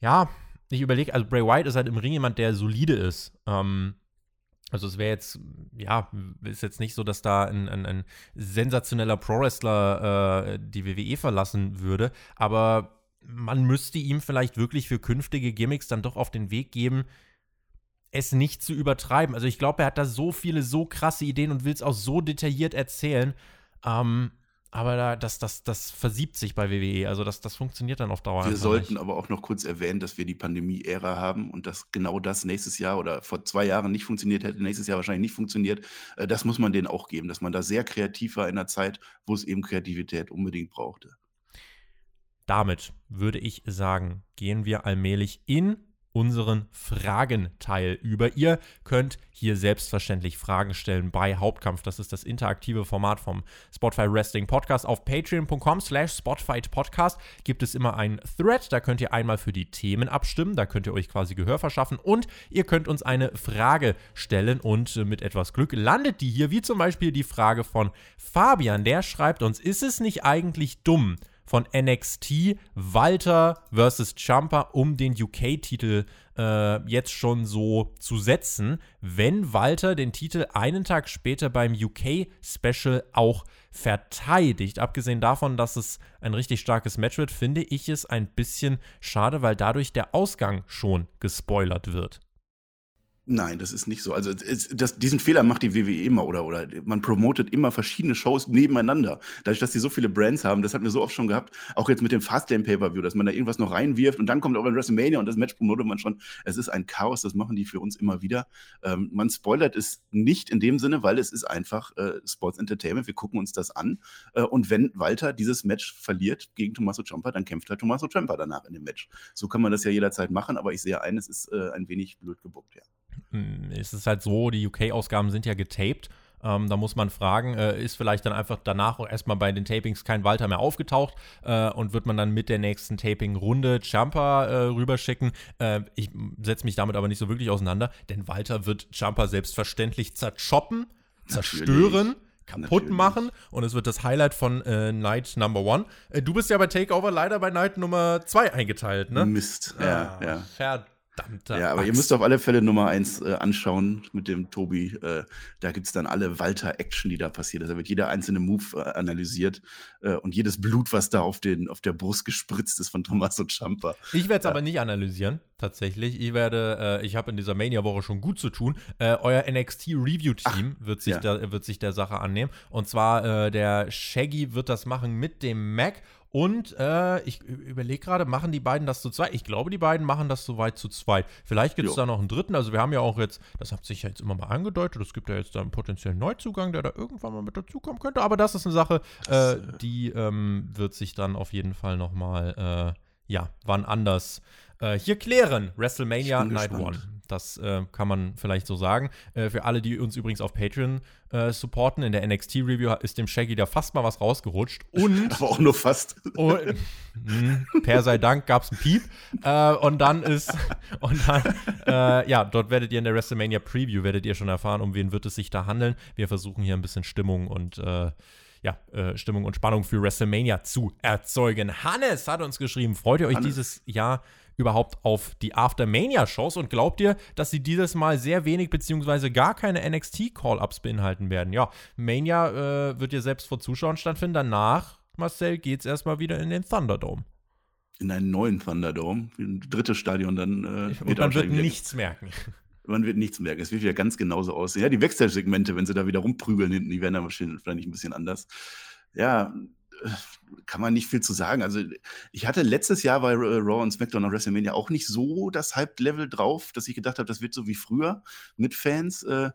Ja, ich überlege, also Bray White ist halt im Ring jemand, der solide ist. Ähm, also es wäre jetzt, ja, ist jetzt nicht so, dass da ein, ein, ein sensationeller Pro-Wrestler äh, die WWE verlassen würde, aber man müsste ihm vielleicht wirklich für künftige Gimmicks dann doch auf den Weg geben, es nicht zu übertreiben. Also ich glaube, er hat da so viele, so krasse Ideen und will es auch so detailliert erzählen. Ähm, aber da, das, das, das versiebt sich bei WWE. Also das, das funktioniert dann auf Dauer. Wir sollten nicht. aber auch noch kurz erwähnen, dass wir die Pandemie-Ära haben und dass genau das nächstes Jahr oder vor zwei Jahren nicht funktioniert hätte, nächstes Jahr wahrscheinlich nicht funktioniert. Äh, das muss man denen auch geben, dass man da sehr kreativ war in einer Zeit, wo es eben Kreativität unbedingt brauchte. Damit würde ich sagen, gehen wir allmählich in unseren Fragenteil über. Ihr könnt hier selbstverständlich Fragen stellen bei Hauptkampf. Das ist das interaktive Format vom Spotify Wrestling Podcast. Auf patreon.com slash Podcast gibt es immer einen Thread. Da könnt ihr einmal für die Themen abstimmen. Da könnt ihr euch quasi Gehör verschaffen. Und ihr könnt uns eine Frage stellen. Und mit etwas Glück landet die hier, wie zum Beispiel die Frage von Fabian. Der schreibt uns, ist es nicht eigentlich dumm, von NXT Walter versus Jumper um den UK-Titel äh, jetzt schon so zu setzen, wenn Walter den Titel einen Tag später beim UK-Special auch verteidigt. Abgesehen davon, dass es ein richtig starkes Match wird, finde ich es ein bisschen schade, weil dadurch der Ausgang schon gespoilert wird. Nein, das ist nicht so. Also es, das, diesen Fehler macht die WWE immer oder, oder man promotet immer verschiedene Shows nebeneinander. Dadurch, dass sie so viele Brands haben, das hatten wir so oft schon gehabt, auch jetzt mit dem Fastlane Pay-Per-View, dass man da irgendwas noch reinwirft und dann kommt aber ein WrestleMania und das Match promotet man schon. Es ist ein Chaos, das machen die für uns immer wieder. Ähm, man spoilert es nicht in dem Sinne, weil es ist einfach äh, Sports Entertainment. Wir gucken uns das an äh, und wenn Walter dieses Match verliert gegen Tommaso Ciampa, dann kämpft halt Tommaso Ciampa danach in dem Match. So kann man das ja jederzeit machen, aber ich sehe eines ist äh, ein wenig blöd gebuckt, ja. Hm, es ist halt so, die UK-Ausgaben sind ja getaped. Ähm, da muss man fragen, äh, ist vielleicht dann einfach danach auch erstmal bei den Tapings kein Walter mehr aufgetaucht äh, und wird man dann mit der nächsten Taping-Runde Jumper äh, rüberschicken? Äh, ich setze mich damit aber nicht so wirklich auseinander, denn Walter wird Jumper selbstverständlich zerchoppen, zerstören. Natürlich kaputt Natürlich. machen und es wird das Highlight von äh, Night Number One. Äh, du bist ja bei Takeover leider bei Night Nummer 2 eingeteilt, ne? Mist, ja, ah, ja. Verdammt. Verdammter ja, aber Axt. ihr müsst auf alle Fälle Nummer 1 äh, anschauen mit dem Tobi. Äh, da gibt es dann alle Walter-Action, die da passiert. Also da wird jeder einzelne Move äh, analysiert äh, und jedes Blut, was da auf, den, auf der Brust gespritzt ist von Tommaso Ciampa. Ich werde es aber nicht analysieren, tatsächlich. Ich werde, äh, ich habe in dieser Mania-Woche schon gut zu tun. Äh, euer NXT-Review-Team wird, sich ja. wird sich der Sache annehmen. Und zwar der Shaggy wird das machen mit dem Mac und äh, ich überlege gerade, machen die beiden das zu zweit? Ich glaube, die beiden machen das soweit zu zweit. Vielleicht gibt es da noch einen dritten. Also wir haben ja auch jetzt, das hat sich ja jetzt immer mal angedeutet, es gibt ja jetzt da einen potenziellen Neuzugang, der da irgendwann mal mit dazukommen könnte. Aber das ist eine Sache, äh, äh, die ähm, wird sich dann auf jeden Fall noch mal, äh, ja, wann anders äh, hier klären. WrestleMania Night One. Das äh, kann man vielleicht so sagen. Äh, für alle, die uns übrigens auf Patreon äh, supporten, in der NXT-Review ist dem Shaggy da fast mal was rausgerutscht. Und. Aber auch nur fast. Und, mh, per sei Dank gab es einen Piep. Äh, und dann ist. Und dann, äh, ja, dort werdet ihr in der WrestleMania Preview, werdet ihr schon erfahren, um wen wird es sich da handeln. Wir versuchen hier ein bisschen Stimmung und äh, ja, äh, Stimmung und Spannung für WrestleMania zu erzeugen. Hannes hat uns geschrieben, freut ihr euch Hannes. dieses Jahr überhaupt auf die Aftermania-Shows und glaubt ihr, dass sie dieses Mal sehr wenig beziehungsweise gar keine NXT-Call-Ups beinhalten werden? Ja, Mania äh, wird ja selbst vor Zuschauern stattfinden. Danach, Marcel, geht es erstmal wieder in den Thunderdome. In einen neuen Thunderdome, ein drittes Stadion dann. Äh, und man wird nichts merken. Man wird nichts merken. Es wird wieder ganz genauso aussehen. Ja, die Wechselsegmente, wenn sie da wieder rumprügeln hinten, die werden dann wahrscheinlich ein bisschen anders. Ja, kann man nicht viel zu sagen. Also, ich hatte letztes Jahr bei Raw und SmackDown und WrestleMania auch nicht so das Hype-Level drauf, dass ich gedacht habe, das wird so wie früher mit Fans. Äh,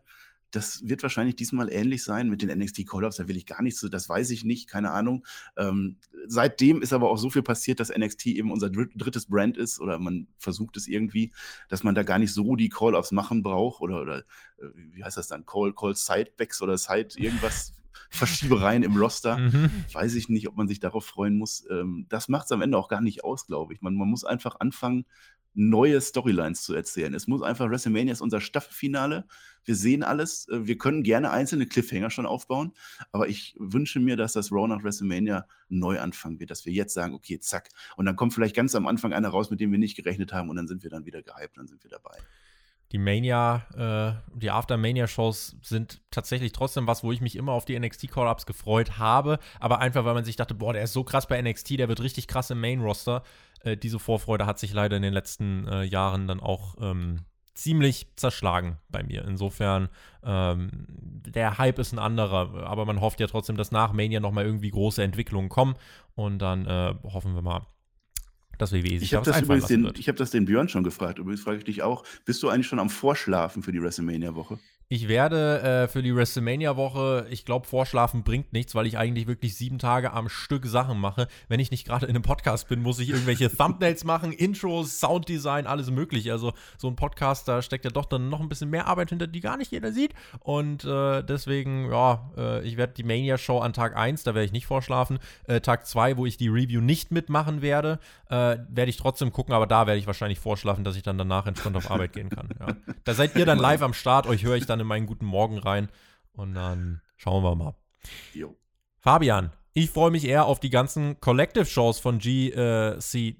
das wird wahrscheinlich diesmal ähnlich sein mit den NXT Call-Ups. Da will ich gar nichts so, das weiß ich nicht, keine Ahnung. Ähm, seitdem ist aber auch so viel passiert, dass NXT eben unser drittes Brand ist oder man versucht es irgendwie, dass man da gar nicht so die Call-Ups machen braucht oder, oder äh, wie heißt das dann? Call, Call Sidebacks oder Side irgendwas Verschiebereien im Roster. Mhm. Weiß ich nicht, ob man sich darauf freuen muss. Ähm, das macht es am Ende auch gar nicht aus, glaube ich. Man, man muss einfach anfangen, neue Storylines zu erzählen. Es muss einfach, WrestleMania ist unser Staffelfinale. Wir sehen alles. Äh, wir können gerne einzelne Cliffhanger schon aufbauen. Aber ich wünsche mir, dass das Raw nach WrestleMania neu anfangen wird. Dass wir jetzt sagen, okay, zack. Und dann kommt vielleicht ganz am Anfang einer raus, mit dem wir nicht gerechnet haben. Und dann sind wir dann wieder gehypt. Dann sind wir dabei die Mania, äh, die After-Mania-Shows sind tatsächlich trotzdem was, wo ich mich immer auf die NXT-Call-Ups gefreut habe. Aber einfach, weil man sich dachte, boah, der ist so krass bei NXT, der wird richtig krass im Main-Roster. Äh, diese Vorfreude hat sich leider in den letzten äh, Jahren dann auch ähm, ziemlich zerschlagen bei mir. Insofern, ähm, der Hype ist ein anderer, aber man hofft ja trotzdem, dass nach Mania nochmal irgendwie große Entwicklungen kommen. Und dann äh, hoffen wir mal, dass WWE sich ich habe das übrigens den, Ich habe das den Björn schon gefragt. Übrigens frage ich dich auch, bist du eigentlich schon am Vorschlafen für die WrestleMania-Woche? Ich werde äh, für die WrestleMania-Woche, ich glaube, Vorschlafen bringt nichts, weil ich eigentlich wirklich sieben Tage am Stück Sachen mache. Wenn ich nicht gerade in einem Podcast bin, muss ich irgendwelche Thumbnails machen, Intros, Sounddesign, alles mögliche. Also so ein Podcast, da steckt ja doch dann noch ein bisschen mehr Arbeit hinter, die gar nicht jeder sieht. Und äh, deswegen, ja, äh, ich werde die Mania-Show an Tag 1, da werde ich nicht vorschlafen. Äh, Tag 2, wo ich die Review nicht mitmachen werde, äh, werde ich trotzdem gucken, aber da werde ich wahrscheinlich vorschlafen, dass ich dann danach entspannt auf Arbeit gehen kann. Ja. Da seid ihr dann live am Start, euch höre ich dann in meinen guten Morgen rein und dann schauen wir mal. Jo. Fabian, ich freue mich eher auf die ganzen Collective-Shows von GCW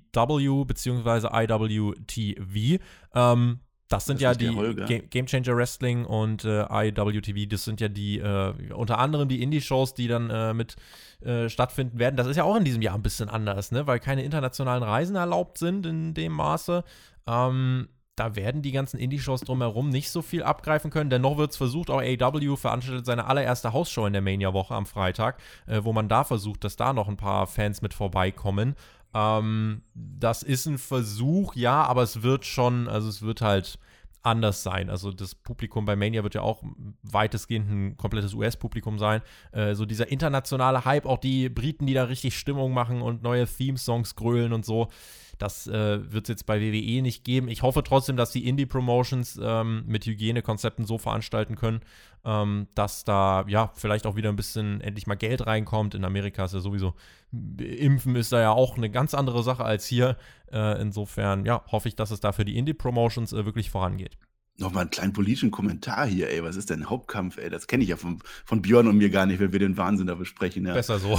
bzw. IWTV. Ähm, das sind das ja die Game Changer Wrestling und äh, IWTV, das sind ja die, äh, unter anderem die Indie-Shows, die dann äh, mit äh, stattfinden werden. Das ist ja auch in diesem Jahr ein bisschen anders, ne? weil keine internationalen Reisen erlaubt sind in dem Maße. Ähm, da werden die ganzen Indie-Shows drumherum nicht so viel abgreifen können. Dennoch wird es versucht, auch AW veranstaltet seine allererste Hausshow in der Mania-Woche am Freitag, äh, wo man da versucht, dass da noch ein paar Fans mit vorbeikommen. Ähm, das ist ein Versuch, ja, aber es wird schon, also es wird halt anders sein. Also das Publikum bei Mania wird ja auch weitestgehend ein komplettes US-Publikum sein. Äh, so dieser internationale Hype, auch die Briten, die da richtig Stimmung machen und neue Theme-Songs grölen und so. Das äh, wird es jetzt bei WWE nicht geben. Ich hoffe trotzdem, dass die Indie-Promotions ähm, mit Hygienekonzepten so veranstalten können, ähm, dass da ja vielleicht auch wieder ein bisschen endlich mal Geld reinkommt. In Amerika ist ja sowieso, Impfen ist da ja auch eine ganz andere Sache als hier. Äh, insofern, ja, hoffe ich, dass es da für die Indie-Promotions äh, wirklich vorangeht. Nochmal einen kleinen politischen Kommentar hier, ey. Was ist denn Hauptkampf, ey? Das kenne ich ja von, von Björn und mir gar nicht, wenn wir den Wahnsinn da besprechen. Ja. Besser so.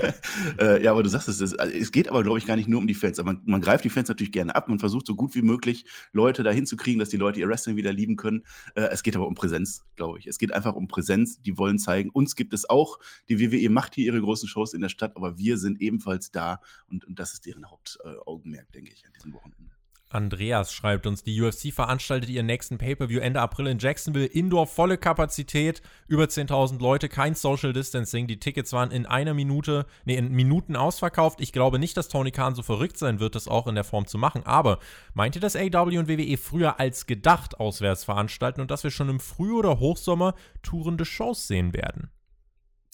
äh, ja, aber du sagst es, es, also, es geht aber, glaube ich, gar nicht nur um die Fans. Aber man, man, greift die Fans natürlich gerne ab. Man versucht so gut wie möglich Leute dahin zu kriegen, dass die Leute ihr Wrestling wieder lieben können. Äh, es geht aber um Präsenz, glaube ich. Es geht einfach um Präsenz. Die wollen zeigen, uns gibt es auch. Die WWE macht hier ihre großen Shows in der Stadt, aber wir sind ebenfalls da. Und, und das ist deren Hauptaugenmerk, denke ich, an diesem Wochenende. Andreas schreibt uns, die UFC veranstaltet ihren nächsten Pay-Per-View Ende April in Jacksonville. Indoor volle Kapazität, über 10.000 Leute, kein Social Distancing. Die Tickets waren in einer Minute, nee, in Minuten ausverkauft. Ich glaube nicht, dass Tony Khan so verrückt sein wird, das auch in der Form zu machen. Aber meint ihr, dass AW und WWE früher als gedacht auswärts veranstalten und dass wir schon im Früh- oder Hochsommer tourende Shows sehen werden?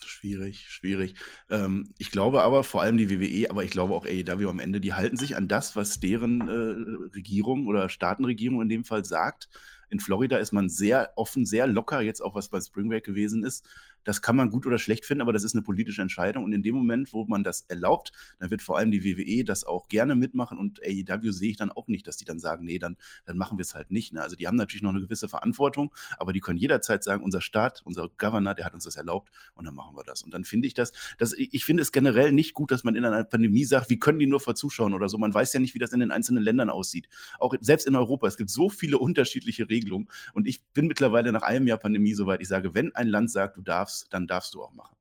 Schwierig, schwierig. Ähm, ich glaube aber, vor allem die WWE, aber ich glaube auch AEW am Ende, die halten sich an das, was deren äh, Regierung oder Staatenregierung in dem Fall sagt. In Florida ist man sehr offen, sehr locker, jetzt auch was bei Spring Break gewesen ist. Das kann man gut oder schlecht finden, aber das ist eine politische Entscheidung. Und in dem Moment, wo man das erlaubt, dann wird vor allem die WWE das auch gerne mitmachen. Und AEW sehe ich dann auch nicht, dass die dann sagen, nee, dann, dann machen wir es halt nicht. Ne? Also die haben natürlich noch eine gewisse Verantwortung, aber die können jederzeit sagen, unser Staat, unser Governor, der hat uns das erlaubt und dann machen wir das. Und dann finde ich das, das, ich finde es generell nicht gut, dass man in einer Pandemie sagt, wie können die nur vor Zuschauen oder so. Man weiß ja nicht, wie das in den einzelnen Ländern aussieht. Auch selbst in Europa, es gibt so viele unterschiedliche Regelungen. Und ich bin mittlerweile nach einem Jahr Pandemie soweit, ich sage, wenn ein Land sagt, du darfst, darfst, dann darfst du auch machen.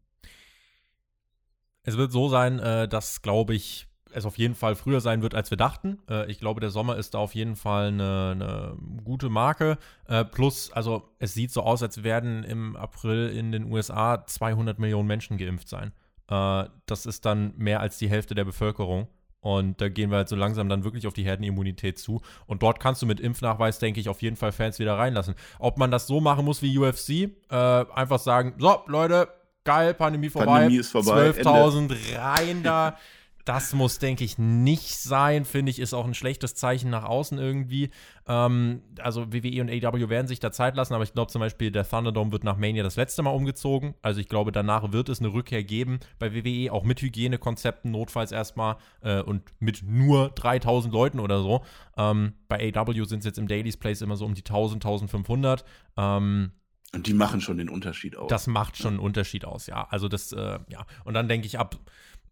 Es wird so sein, äh, dass, glaube ich, es auf jeden Fall früher sein wird, als wir dachten. Äh, ich glaube, der Sommer ist da auf jeden Fall eine, eine gute Marke. Äh, plus, also es sieht so aus, als werden im April in den USA 200 Millionen Menschen geimpft sein. das ist dann mehr als die Hälfte der Bevölkerung. Und da gehen wir halt so langsam dann wirklich auf die Herdenimmunität zu. Und dort kannst du mit Impfnachweis, denke ich, auf jeden Fall Fans wieder reinlassen. Ob man das so machen muss wie UFC, äh, einfach sagen, so, Leute, geil, Pandemie vorbei, Pandemie ist vorbei 12.000 rein da. Das muss, denke ich, nicht sein. Finde ich, ist auch ein schlechtes Zeichen nach außen irgendwie. Ähm, also WWE und AW werden sich da Zeit lassen, aber ich glaube zum Beispiel, der Thunderdome wird nach Mania das letzte Mal umgezogen. Also ich glaube, danach wird es eine Rückkehr geben bei WWE, auch mit Hygienekonzepten notfalls erstmal äh, und mit nur 3000 Leuten oder so. Ähm, bei AW sind es jetzt im Daily's Place immer so um die 1000, 1500. Ähm, und die machen schon den Unterschied aus. Das macht schon einen Unterschied aus, ja. Also das, äh, ja. Und dann denke ich, ab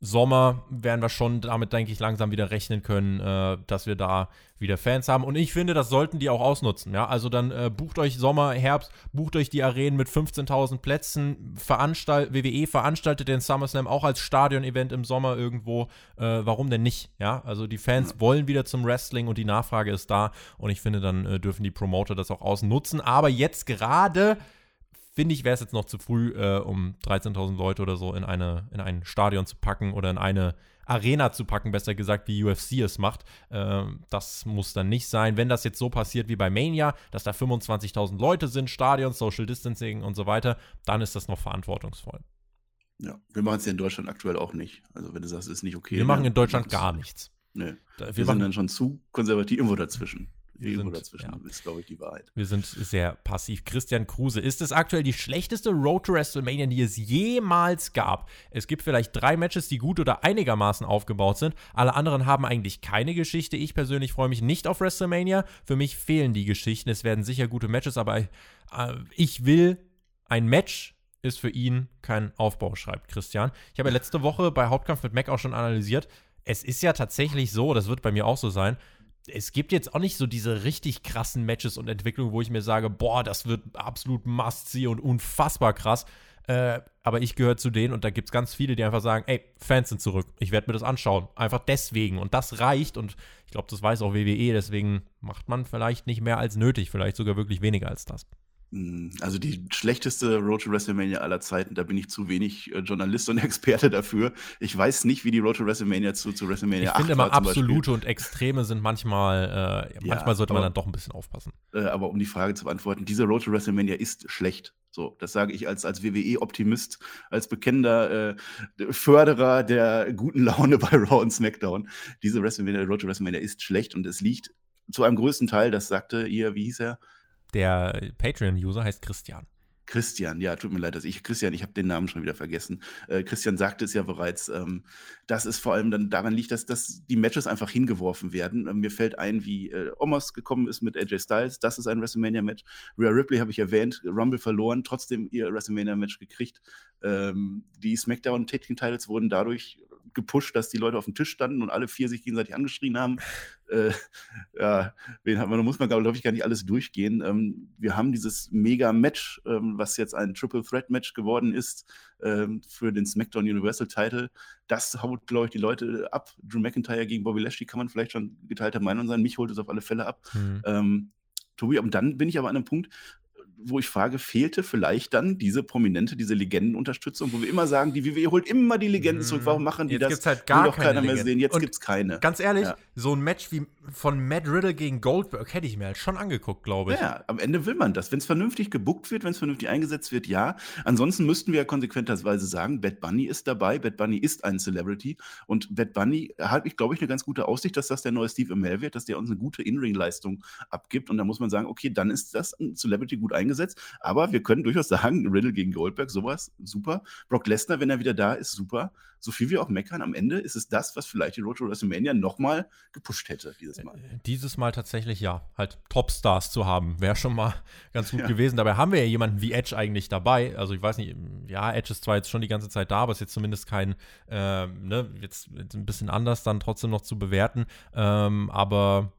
Sommer werden wir schon damit, denke ich, langsam wieder rechnen können, äh, dass wir da wieder Fans haben. Und ich finde, das sollten die auch ausnutzen. Ja? Also dann äh, bucht euch Sommer, Herbst, bucht euch die Arenen mit 15.000 Plätzen. Veranstalt WWE veranstaltet den SummerSlam auch als Stadion-Event im Sommer irgendwo. Äh, warum denn nicht? Ja, also die Fans wollen wieder zum Wrestling und die Nachfrage ist da. Und ich finde, dann äh, dürfen die Promoter das auch ausnutzen. Aber jetzt gerade finde ich, wäre es jetzt noch zu früh, äh, um 13.000 Leute oder so in, eine, in ein Stadion zu packen oder in eine Arena zu packen, besser gesagt, wie UFC es macht. Äh, das muss dann nicht sein. Wenn das jetzt so passiert wie bei Mania, dass da 25.000 Leute sind, Stadion, Social Distancing und so weiter, dann ist das noch verantwortungsvoll. Ja, wir machen es ja in Deutschland aktuell auch nicht. Also wenn du sagst, ist nicht okay. Wir machen in Deutschland gar nichts. Nee. wir, wir sind dann schon zu konservativ irgendwo dazwischen. Irgendwo sind, dazwischen ja. ist, glaube ich, die Wahrheit. Wir sind sehr passiv. Christian Kruse, ist es aktuell die schlechteste Road to WrestleMania, die es jemals gab? Es gibt vielleicht drei Matches, die gut oder einigermaßen aufgebaut sind. Alle anderen haben eigentlich keine Geschichte. Ich persönlich freue mich nicht auf WrestleMania. Für mich fehlen die Geschichten. Es werden sicher gute Matches, aber äh, ich will ein Match ist für ihn kein Aufbau, schreibt Christian. Ich habe ja letzte Woche bei Hauptkampf mit Mac auch schon analysiert. Es ist ja tatsächlich so, das wird bei mir auch so sein, es gibt jetzt auch nicht so diese richtig krassen Matches und Entwicklungen, wo ich mir sage, boah, das wird absolut must-see und unfassbar krass. Äh, aber ich gehöre zu denen und da gibt es ganz viele, die einfach sagen, ey, Fans sind zurück, ich werde mir das anschauen. Einfach deswegen. Und das reicht und ich glaube, das weiß auch WWE, deswegen macht man vielleicht nicht mehr als nötig, vielleicht sogar wirklich weniger als das. Hm, also die schlechteste Road to WrestleMania aller Zeiten, da bin ich zu wenig äh, Journalist und Experte dafür. Ich weiß nicht, wie die Road to WrestleMania zu, zu WrestleMania ich 8 Ich finde immer, absolute und Extreme sind manchmal, äh, manchmal ja, sollte man dann doch ein bisschen aufpassen. Äh, aber um die Frage zu beantworten, diese Road to WrestleMania ist schlecht. So, das sage ich als, als WWE-Optimist, als bekennender äh, Förderer der guten Laune bei Raw und SmackDown. Diese WrestleMania, Road to WrestleMania ist schlecht und es liegt zu einem größten Teil, das sagte ihr, wie hieß er? Der Patreon-User heißt Christian. Christian, ja, tut mir leid, dass ich, Christian, ich habe den Namen schon wieder vergessen. Äh, Christian sagte es ja bereits, ähm, dass es vor allem dann daran liegt, dass, dass die Matches einfach hingeworfen werden. Äh, mir fällt ein, wie äh, Omos gekommen ist mit AJ Styles, das ist ein WrestleMania-Match. Rhea Ripley habe ich erwähnt, Rumble verloren, trotzdem ihr WrestleMania-Match gekriegt. Ähm, die SmackDown Taking Titles wurden dadurch gepusht, dass die Leute auf dem Tisch standen und alle vier sich gegenseitig angeschrien haben. Äh, ja, wen hat man, da muss man, glaube ich, gar nicht alles durchgehen. Ähm, wir haben dieses Mega-Match, ähm, was jetzt ein Triple Threat-Match geworden ist ähm, für den SmackDown Universal Title. Das haut, glaube ich, die Leute ab. Drew McIntyre gegen Bobby Lashley kann man vielleicht schon geteilter Meinung sein. Mich holt es auf alle Fälle ab. Mhm. Ähm, Tobi, und dann bin ich aber an einem Punkt, wo ich frage, fehlte vielleicht dann diese prominente, diese Legendenunterstützung, wo wir immer sagen, die WWE holt immer die Legenden zurück. Warum machen die Jetzt das? Gibt's halt gar Will doch keiner mehr sehen. Jetzt gibt es keine. Ganz ehrlich, ja. so ein Match wie von Matt Riddle gegen Goldberg hätte ich mir halt schon angeguckt, glaube ich. Ja, am Ende will man das. Wenn es vernünftig gebuckt wird, wenn es vernünftig eingesetzt wird, ja. Ansonsten müssten wir ja konsequenterweise sagen, Bad Bunny ist dabei. Bad Bunny ist ein Celebrity. Und Bad Bunny hat, ich glaube ich, eine ganz gute Aussicht, dass das der neue Steve Amell wird, dass der uns eine gute In-Ring-Leistung abgibt. Und da muss man sagen, okay, dann ist das ein Celebrity gut eingesetzt. Aber wir können durchaus sagen, Riddle gegen Goldberg, sowas, super. Brock Lesnar, wenn er wieder da ist, super. So viel wir auch meckern, am Ende ist es das, was vielleicht die Road to WrestleMania nochmal gepusht hätte dieses Mal. Äh, dieses Mal tatsächlich ja. Halt Topstars zu haben, wäre schon mal ganz gut ja. gewesen. Dabei haben wir ja jemanden wie Edge eigentlich dabei. Also ich weiß nicht, ja, Edge ist zwar jetzt schon die ganze Zeit da, aber ist jetzt zumindest kein, äh, ne, jetzt, jetzt, ein bisschen anders dann trotzdem noch zu bewerten. Ähm, aber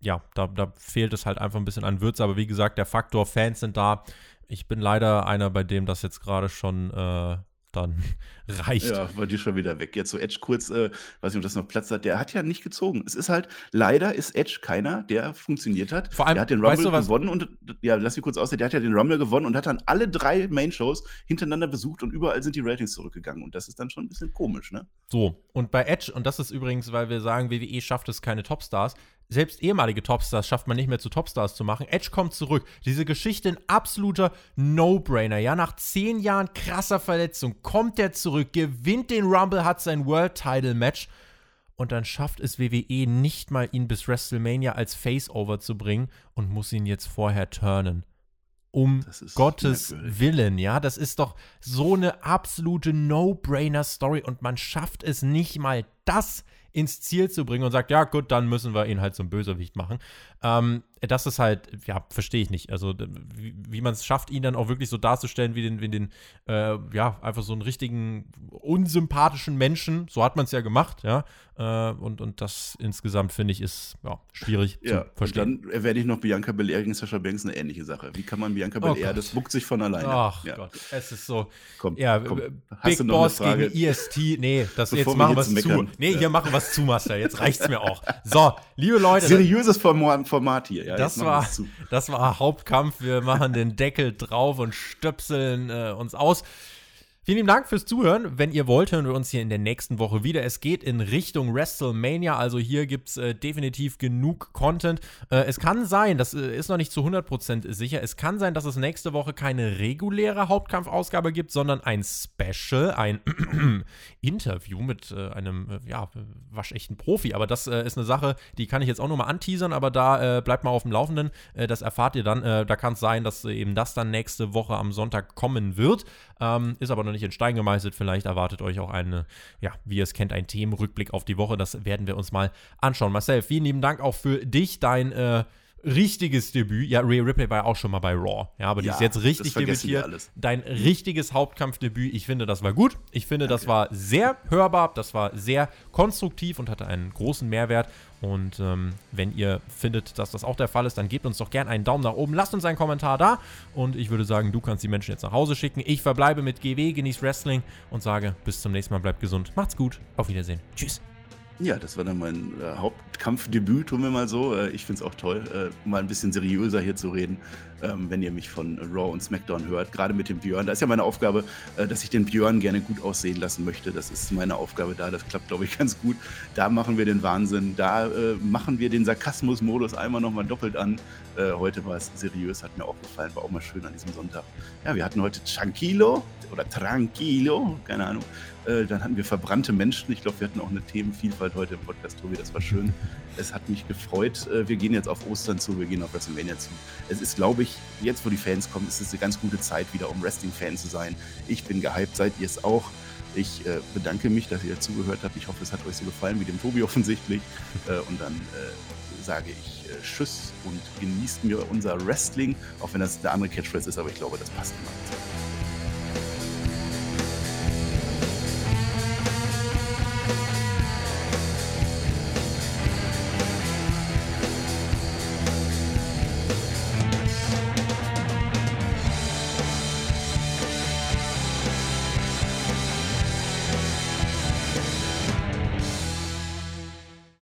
ja, da, da fehlt es halt einfach ein bisschen an Würze. Aber wie gesagt, der Faktor Fans sind da ich bin leider einer, bei dem das jetzt gerade schon äh, dann reicht. Ja, war die schon wieder weg. Jetzt so Edge kurz, äh, weiß nicht, ob das noch Platz hat, der hat ja nicht gezogen. Es ist halt, leider ist Edge keiner, der funktioniert hat. Vor allem, der hat den Rumble weißt du gewonnen und, ja, lass mich kurz aussehen, der hat ja den Rumble gewonnen und hat dann alle drei Main-Shows hintereinander besucht und überall sind die Ratings zurückgegangen. Und das ist dann schon ein bisschen komisch, ne? So, und bei Edge, und das ist übrigens, weil wir sagen, WWE schafft es keine Topstars, selbst ehemalige Topstars schafft man nicht mehr zu Topstars zu machen. Edge kommt zurück. Diese Geschichte ein absoluter No-Brainer. Ja, nach zehn Jahren krasser Verletzung kommt er zurück, gewinnt den Rumble, hat sein World Title Match und dann schafft es WWE nicht mal, ihn bis WrestleMania als Face-Over zu bringen und muss ihn jetzt vorher turnen. Um Gottes merkwürdig. Willen, ja, das ist doch so eine absolute No-Brainer-Story und man schafft es nicht mal das ins Ziel zu bringen und sagt, ja gut, dann müssen wir ihn halt zum Bösewicht machen. Ähm, das ist halt, ja, verstehe ich nicht. Also, wie, wie man es schafft, ihn dann auch wirklich so darzustellen wie den, wie den äh, ja, einfach so einen richtigen unsympathischen Menschen. So hat man es ja gemacht, ja. Äh, und, und das insgesamt, finde ich, ist ja, schwierig ja, zu verstehen. Dann erwähne ich noch Bianca Belair gegen Sascha Banks eine ähnliche Sache. Wie kann man Bianca oh Belair, das buckt sich von alleine. Ach ja. Gott, es ist so. Komm, ja, komm. Big Boss gegen EST. Nee, das, jetzt machen wir es zu. Nee, hier machen wir es zu, Master. Jetzt reicht's mir auch. So, liebe Leute. Seriöses Format hier. Ja, das, war, das war Hauptkampf. Wir machen den Deckel drauf und stöpseln äh, uns aus. Vielen lieben Dank fürs Zuhören. Wenn ihr wollt, hören wir uns hier in der nächsten Woche wieder. Es geht in Richtung WrestleMania, also hier gibt es äh, definitiv genug Content. Äh, es kann sein, das äh, ist noch nicht zu 100% sicher, es kann sein, dass es nächste Woche keine reguläre Hauptkampfausgabe gibt, sondern ein Special, ein Interview mit äh, einem äh, ja, waschechten Profi. Aber das äh, ist eine Sache, die kann ich jetzt auch nochmal anteasern, aber da bleibt mal auf dem Laufenden. das erfahrt ihr dann. da kann es sein, dass eben das dann nächste Woche am Sonntag kommen wird. Ähm, ist aber noch nicht in Stein gemeißelt. Vielleicht erwartet euch auch eine, ja, wie ihr es kennt, ein Themenrückblick auf die Woche. Das werden wir uns mal anschauen. Marcel, vielen lieben Dank auch für dich, dein äh, richtiges Debüt. Ja, Ray Ripley war ja auch schon mal bei Raw. Ja, aber die ist jetzt richtig debütiert. Dein richtiges Hauptkampfdebüt. Ich finde, das war gut. Ich finde, Danke. das war sehr hörbar. Das war sehr konstruktiv und hatte einen großen Mehrwert. Und ähm, wenn ihr findet, dass das auch der Fall ist, dann gebt uns doch gerne einen Daumen nach oben. Lasst uns einen Kommentar da. Und ich würde sagen, du kannst die Menschen jetzt nach Hause schicken. Ich verbleibe mit GW, genieß Wrestling und sage bis zum nächsten Mal. Bleibt gesund. Macht's gut. Auf Wiedersehen. Tschüss. Ja, das war dann mein äh, Hauptkampfdebüt, tun wir mal so. Äh, ich finde es auch toll, äh, mal ein bisschen seriöser hier zu reden, ähm, wenn ihr mich von Raw und SmackDown hört. Gerade mit dem Björn. Da ist ja meine Aufgabe, äh, dass ich den Björn gerne gut aussehen lassen möchte. Das ist meine Aufgabe da. Das klappt, glaube ich, ganz gut. Da machen wir den Wahnsinn. Da äh, machen wir den Sarkasmus-Modus einmal nochmal doppelt an. Äh, heute war es seriös, hat mir auch gefallen. War auch mal schön an diesem Sonntag. Ja, wir hatten heute Tranquilo oder Tranquilo, keine Ahnung. Äh, dann hatten wir verbrannte Menschen. Ich glaube, wir hatten auch eine Themenvielfalt heute im Podcast, Tobi. Das war schön. Es hat mich gefreut. Äh, wir gehen jetzt auf Ostern zu, wir gehen auf WrestleMania zu. Es ist, glaube ich, jetzt, wo die Fans kommen, ist es eine ganz gute Zeit wieder, um Wrestling-Fan zu sein. Ich bin gehypt, seid ihr es auch. Ich äh, bedanke mich, dass ihr zugehört habt. Ich hoffe, es hat euch so gefallen wie dem Tobi offensichtlich. Äh, und dann äh, sage ich äh, Tschüss und genießt mir unser Wrestling, auch wenn das eine andere Catchphrase ist, aber ich glaube, das passt immer.